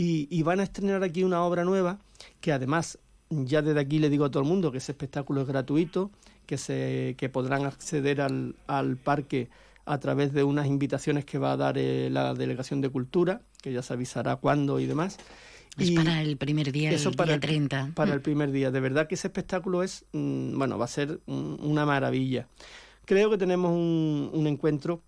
y, van a estrenar aquí una obra nueva que además ya desde aquí le digo a todo el mundo que ese espectáculo es gratuito, que, se, que podrán acceder al, al parque a través de unas invitaciones que va a dar eh, la Delegación de Cultura, que ya se avisará cuándo y demás. Es para el primer día, el para día 30. para el primer día. De verdad que ese espectáculo es, mm, bueno, va a ser una maravilla. Creo que tenemos un, un encuentro Mm,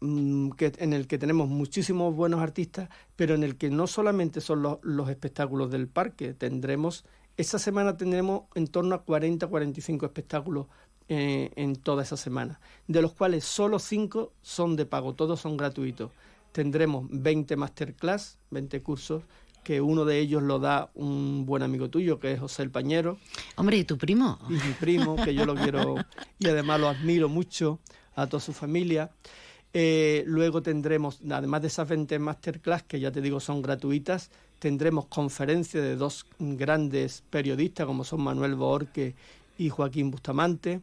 que, en el que tenemos muchísimos buenos artistas, pero en el que no solamente son los, espectáculos del parque, tendremos, esa semana tendremos en torno a 40, 45 espectáculos eh, en toda esa semana, de los cuales solo 5 son de pago, todos son gratuitos. Tendremos 20 masterclass, 20 cursos, que uno de ellos lo da un buen amigo tuyo, que es José el Pañero. Hombre, ¿y tu primo? Y mi primo, que yo lo quiero y además lo admiro mucho, a toda su familia. Eh, luego tendremos, además de esas 20 masterclass, que ya te digo son gratuitas, tendremos conferencias de dos grandes periodistas como son Manuel Borque y Joaquín Bustamante,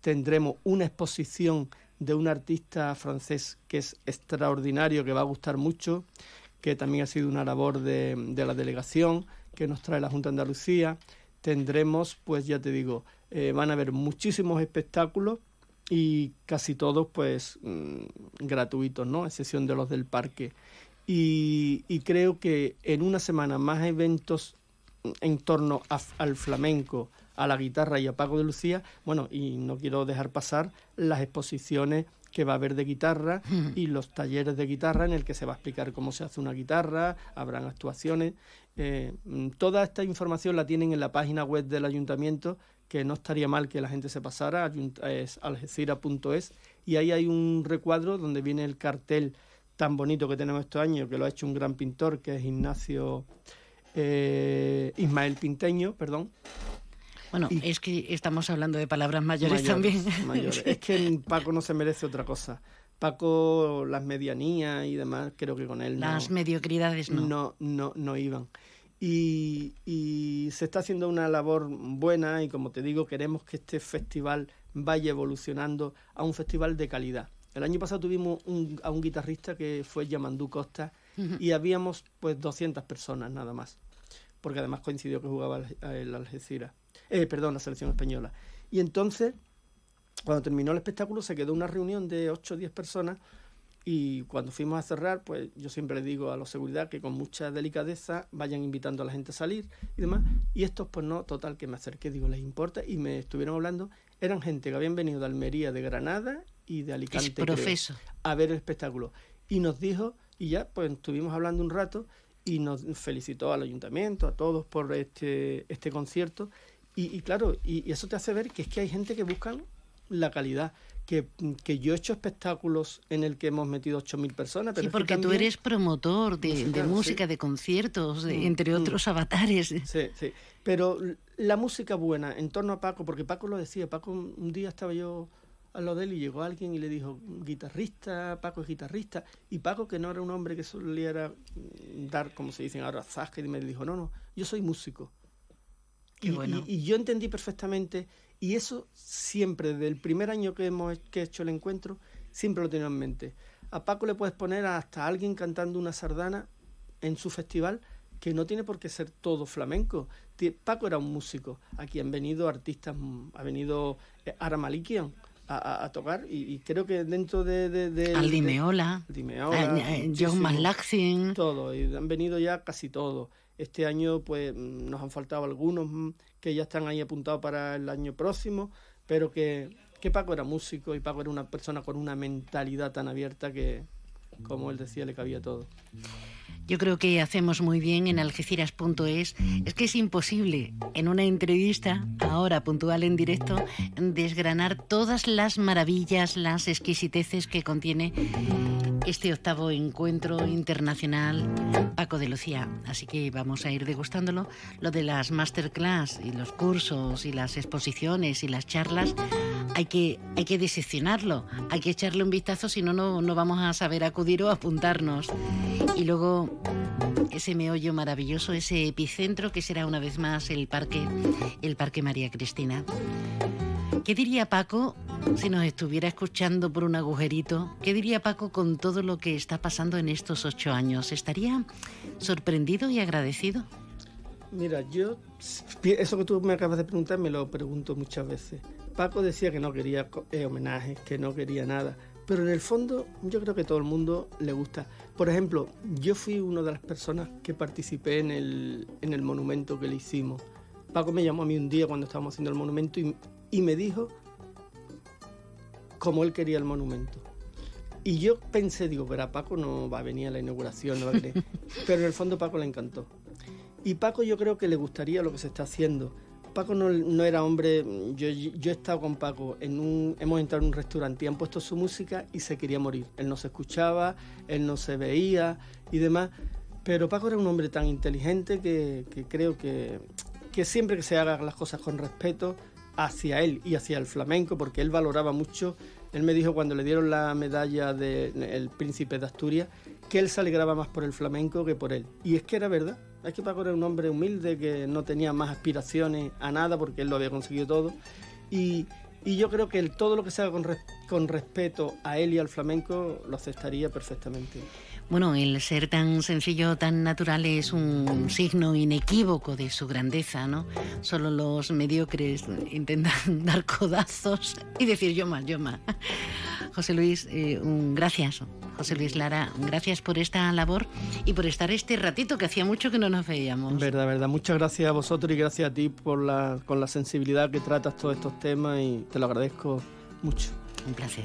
tendremos una exposición de un artista francés que es extraordinario, que va a gustar mucho, que también ha sido una labor de, de la delegación que nos trae la Junta de Andalucía. Tendremos, pues ya te digo, eh, van a haber muchísimos espectáculos y casi todos pues mm, gratuitos, ¿no? A excepción de los del parque. Y, y creo que en una semana más eventos en torno a- al flamenco, a la guitarra y a Paco de Lucía, bueno, y no quiero dejar pasar las exposiciones que va a haber de guitarra y los talleres de guitarra en el que se va a explicar cómo se hace una guitarra, habrán actuaciones. Eh, mm, toda esta información la tienen en la página web del ayuntamiento, que no estaría mal que la gente se pasara, es algeciras.es, y ahí hay un recuadro donde viene el cartel tan bonito que tenemos este año, que lo ha hecho un gran pintor, que es Ignacio eh, Ismael Pinteño, perdón. Bueno, es que estamos hablando de palabras mayores, Mayores, también. mayores. Es que Paco no se merece otra cosa. Paco, las medianías y demás, creo que con él no- Las mediocridades no. no, no, no iban. Y, y se está haciendo una labor buena y como te digo, queremos que este festival vaya evolucionando a un festival de calidad. El año pasado tuvimos un- a un guitarrista que fue Yamandú Costa y habíamos pues 200 personas nada más, porque además coincidió que jugaba el Algeciras, eh, perdón, la selección española. Y entonces, cuando terminó el espectáculo, se quedó una reunión de 8 o 10 personas y cuando fuimos a cerrar, pues yo siempre digo a los seguridad que con mucha delicadeza vayan invitando a la gente a salir y demás. Y estos, pues no, total, que me acerqué, digo, ¿les importa? Y me estuvieron hablando, eran gente que habían venido de Almería, de Granada y de Alicante. creo, a ver el espectáculo. Y nos dijo, y ya, pues estuvimos hablando un rato y nos felicitó al ayuntamiento, a todos por este, este concierto. Y, y claro, y, y eso te hace ver que es que hay gente que buscan la calidad. Que, que yo he hecho espectáculos en el que hemos metido 8.000 personas. Pero Sí, porque tú también- eres promotor de, de música, sí. de conciertos, de- Mm, entre mm. otros avatares. Sí, sí. Pero la música buena en torno a Paco, porque Paco lo decía, Paco un día estaba yo al lado de él y llegó alguien y le dijo, guitarrista, Paco es guitarrista. Y Paco, que no era un hombre que soliera mm, dar, como se dicen ahora, zasca, y me dijo, no, no, yo soy músico. Qué y, bueno. y- y yo entendí perfectamente, y eso siempre, desde el primer año que hemos que he hecho el encuentro, siempre lo he tenido en mente. A Paco le puedes poner hasta a alguien cantando una sardana en su festival que no tiene por qué ser todo flamenco. Paco era un músico. Aquí han venido artistas, ha venido eh, Ara Malikian a, a- a tocar y, y creo que dentro de... de, de- Aldi de- Meola, Aldi Meola, eh, John. Todo, y han venido ya casi todos. Este año pues mm, nos han faltado algunos mm, que ya están ahí apuntados para el año próximo, pero que, que Paco era músico y Paco era una persona con una mentalidad tan abierta que, como él decía, le cabía todo. Yo creo que hacemos muy bien en algeciras.es. Es que es imposible en una entrevista, ahora puntual en directo, desgranar todas las maravillas, las exquisiteces que contiene este octavo encuentro internacional Paco de Lucía. Así que vamos a ir degustándolo. Lo de las masterclass y los cursos y las exposiciones y las charlas, hay que, hay que diseccionarlo, hay que echarle un vistazo, si no, no vamos a saber acudir o apuntarnos. Y luego ese meollo maravilloso, ese epicentro que será una vez más el parque, el Parque María Cristina. ¿Qué diría Paco si nos estuviera escuchando por un agujerito? ¿Qué diría Paco con todo lo que está pasando en estos ocho años? ¿Estaría sorprendido y agradecido? Mira, yo, eso que tú me acabas de preguntar, me lo pregunto muchas veces. Paco decía que no quería eh, homenajes, que no quería nada, pero en el fondo yo creo que todo el mundo le gusta. Por ejemplo, yo fui una de las personas que participé en el, en el monumento que le hicimos. Paco me llamó a mí un día cuando estábamos haciendo el monumento y, y me dijo cómo él quería el monumento. Y yo pensé, digo, pero a Paco no va a venir a la inauguración, no va a querer. Pero en el fondo Paco le encantó. Y Paco yo creo que le gustaría lo que se está haciendo. Paco no, era hombre, yo, yo he estado con Paco, en un, hemos entrado en un restaurante y han puesto su música y se quería morir. Él no se escuchaba, él no se veía y demás. Pero Paco era un hombre tan inteligente que, que creo que, que siempre que se hagan las cosas con respeto hacia él y hacia el flamenco, porque él valoraba mucho, él me dijo cuando le dieron la medalla del príncipe de Asturias, que él se alegraba más por el flamenco que por él. Y es que era verdad, es que Paco era un hombre humilde que no tenía más aspiraciones a nada porque él lo había conseguido todo. Y, y yo creo que todo lo que sea con, res- con respeto a él y al flamenco lo aceptaría perfectamente. Bueno, el ser tan sencillo, tan natural es un signo inequívoco de su grandeza, ¿no? Solo los mediocres intentan dar codazos y decir yo más, yo más. José Luis, eh, un gracias. José Luis Lara, gracias por esta labor y por estar este ratito que hacía mucho que no nos veíamos. Verdad, verdad. Muchas gracias a vosotros y gracias a ti por la, con la sensibilidad que tratas todos estos temas y te lo agradezco mucho. Un placer.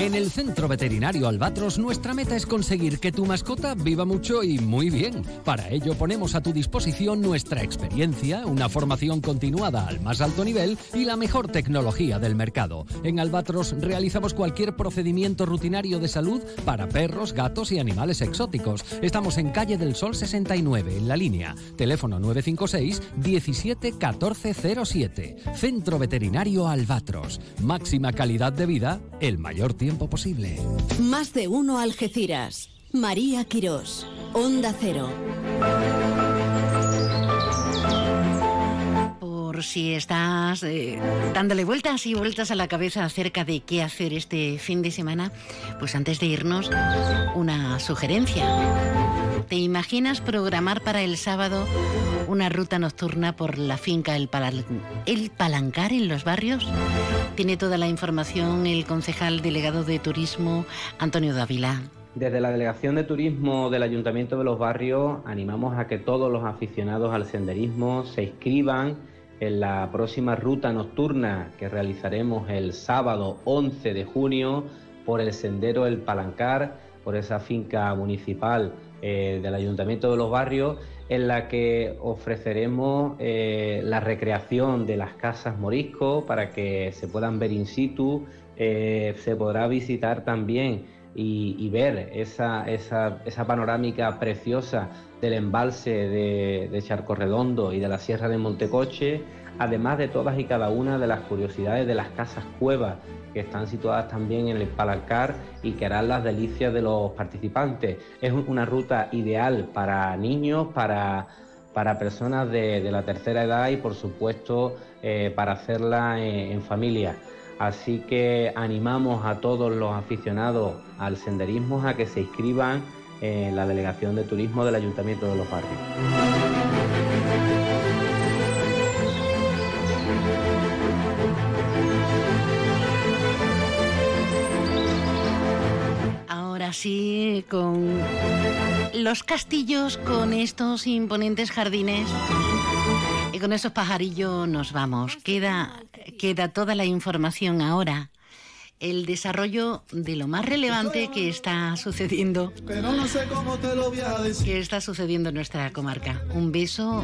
En el Centro Veterinario Albatros nuestra meta es conseguir que tu mascota viva mucho y muy bien. Para ello ponemos a tu disposición nuestra experiencia, una formación continuada al más alto nivel y la mejor tecnología del mercado. En Albatros realizamos cualquier procedimiento rutinario de salud para perros, gatos y animales exóticos. Estamos en calle del Sol 69, en la línea. Teléfono 956 17 14 07. Centro Veterinario Albatros. Máxima calidad de vida el mayor tiempo posible. Más de uno Algeciras. María Quirós. Onda Cero. Por si estás eh, dándole vueltas y vueltas a la cabeza acerca de qué hacer este fin de semana, pues antes de irnos, una sugerencia. ¿Te imaginas programar para el sábado una ruta nocturna por la finca El, Palancar en los barrios? Tiene toda la información el concejal delegado de turismo, Antonio Dávila. Desde la Delegación de Turismo del Ayuntamiento de los Barrios animamos a que todos los aficionados al senderismo se inscriban en la próxima ruta nocturna que realizaremos el sábado 11 de junio por el sendero El Palancar, por esa finca municipal eh, del Ayuntamiento de los Barrios, en la que ofreceremos eh, la recreación de las casas morisco para que se puedan ver in situ, eh, se podrá visitar también y, ver esa, esa, esa panorámica preciosa del embalse de, de Charco Redondo y de la Sierra de Montecoche, además de todas y cada una de las curiosidades de las casas cuevas que están situadas también en el Palancar y que harán las delicias de los participantes. Es un- una ruta ideal para niños, para, para personas de, de la tercera edad y por supuesto eh, para hacerla en- en familia. Así que animamos a todos los aficionados al senderismo a que se inscriban en la Delegación de Turismo del Ayuntamiento de los Barrios. Ahora sí, con los castillos, con estos imponentes jardines y con esos pajarillos nos vamos. Queda, queda toda la información ahora. El desarrollo de lo más relevante que está sucediendo, Pero no sé cómo te lo voy a decir. que está sucediendo en nuestra comarca. Un beso,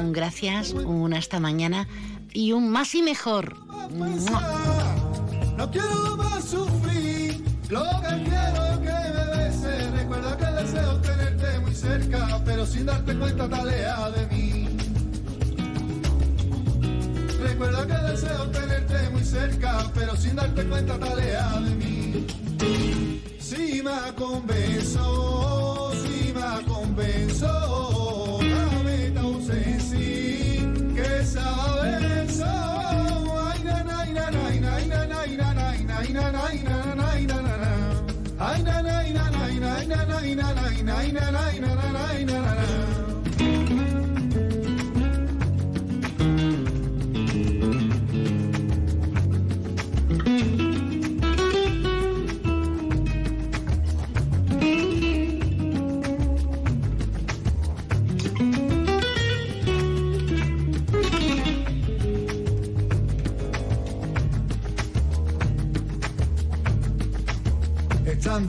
un gracias, un hasta mañana y un más y mejor. No quiero más sufrir. Lo que quiero que pero sin darte cuenta talea de mí. Recuerda que deseo tenerte muy cerca, pero sin darte cuenta talea de mí. Si me convenzo, si me convenzo, dame tu ausencia, que sabe eso. Ay, na, na, na, na, na, na, na, na, na, na, na, na, na, na, na, na, na. Na, na, na, na,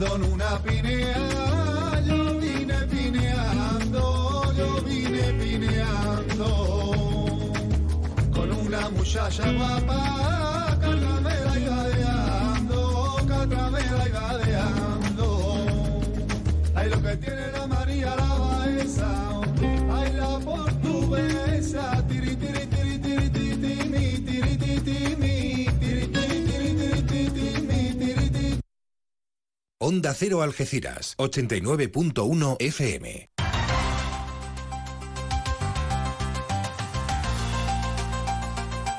en una pinea, muchacha. guapa, Catramela iba dejando, Catramela iba dejando. Ay, lo que tiene la María la Baeza, ay, la portuguesa, tiri, tiri, tiri, tiri, tiri, tiri, tiri, tiri, tiri, tiri, tiri, tiri, tiri, tiri. Onda Cero Algeciras, 89.1 FM.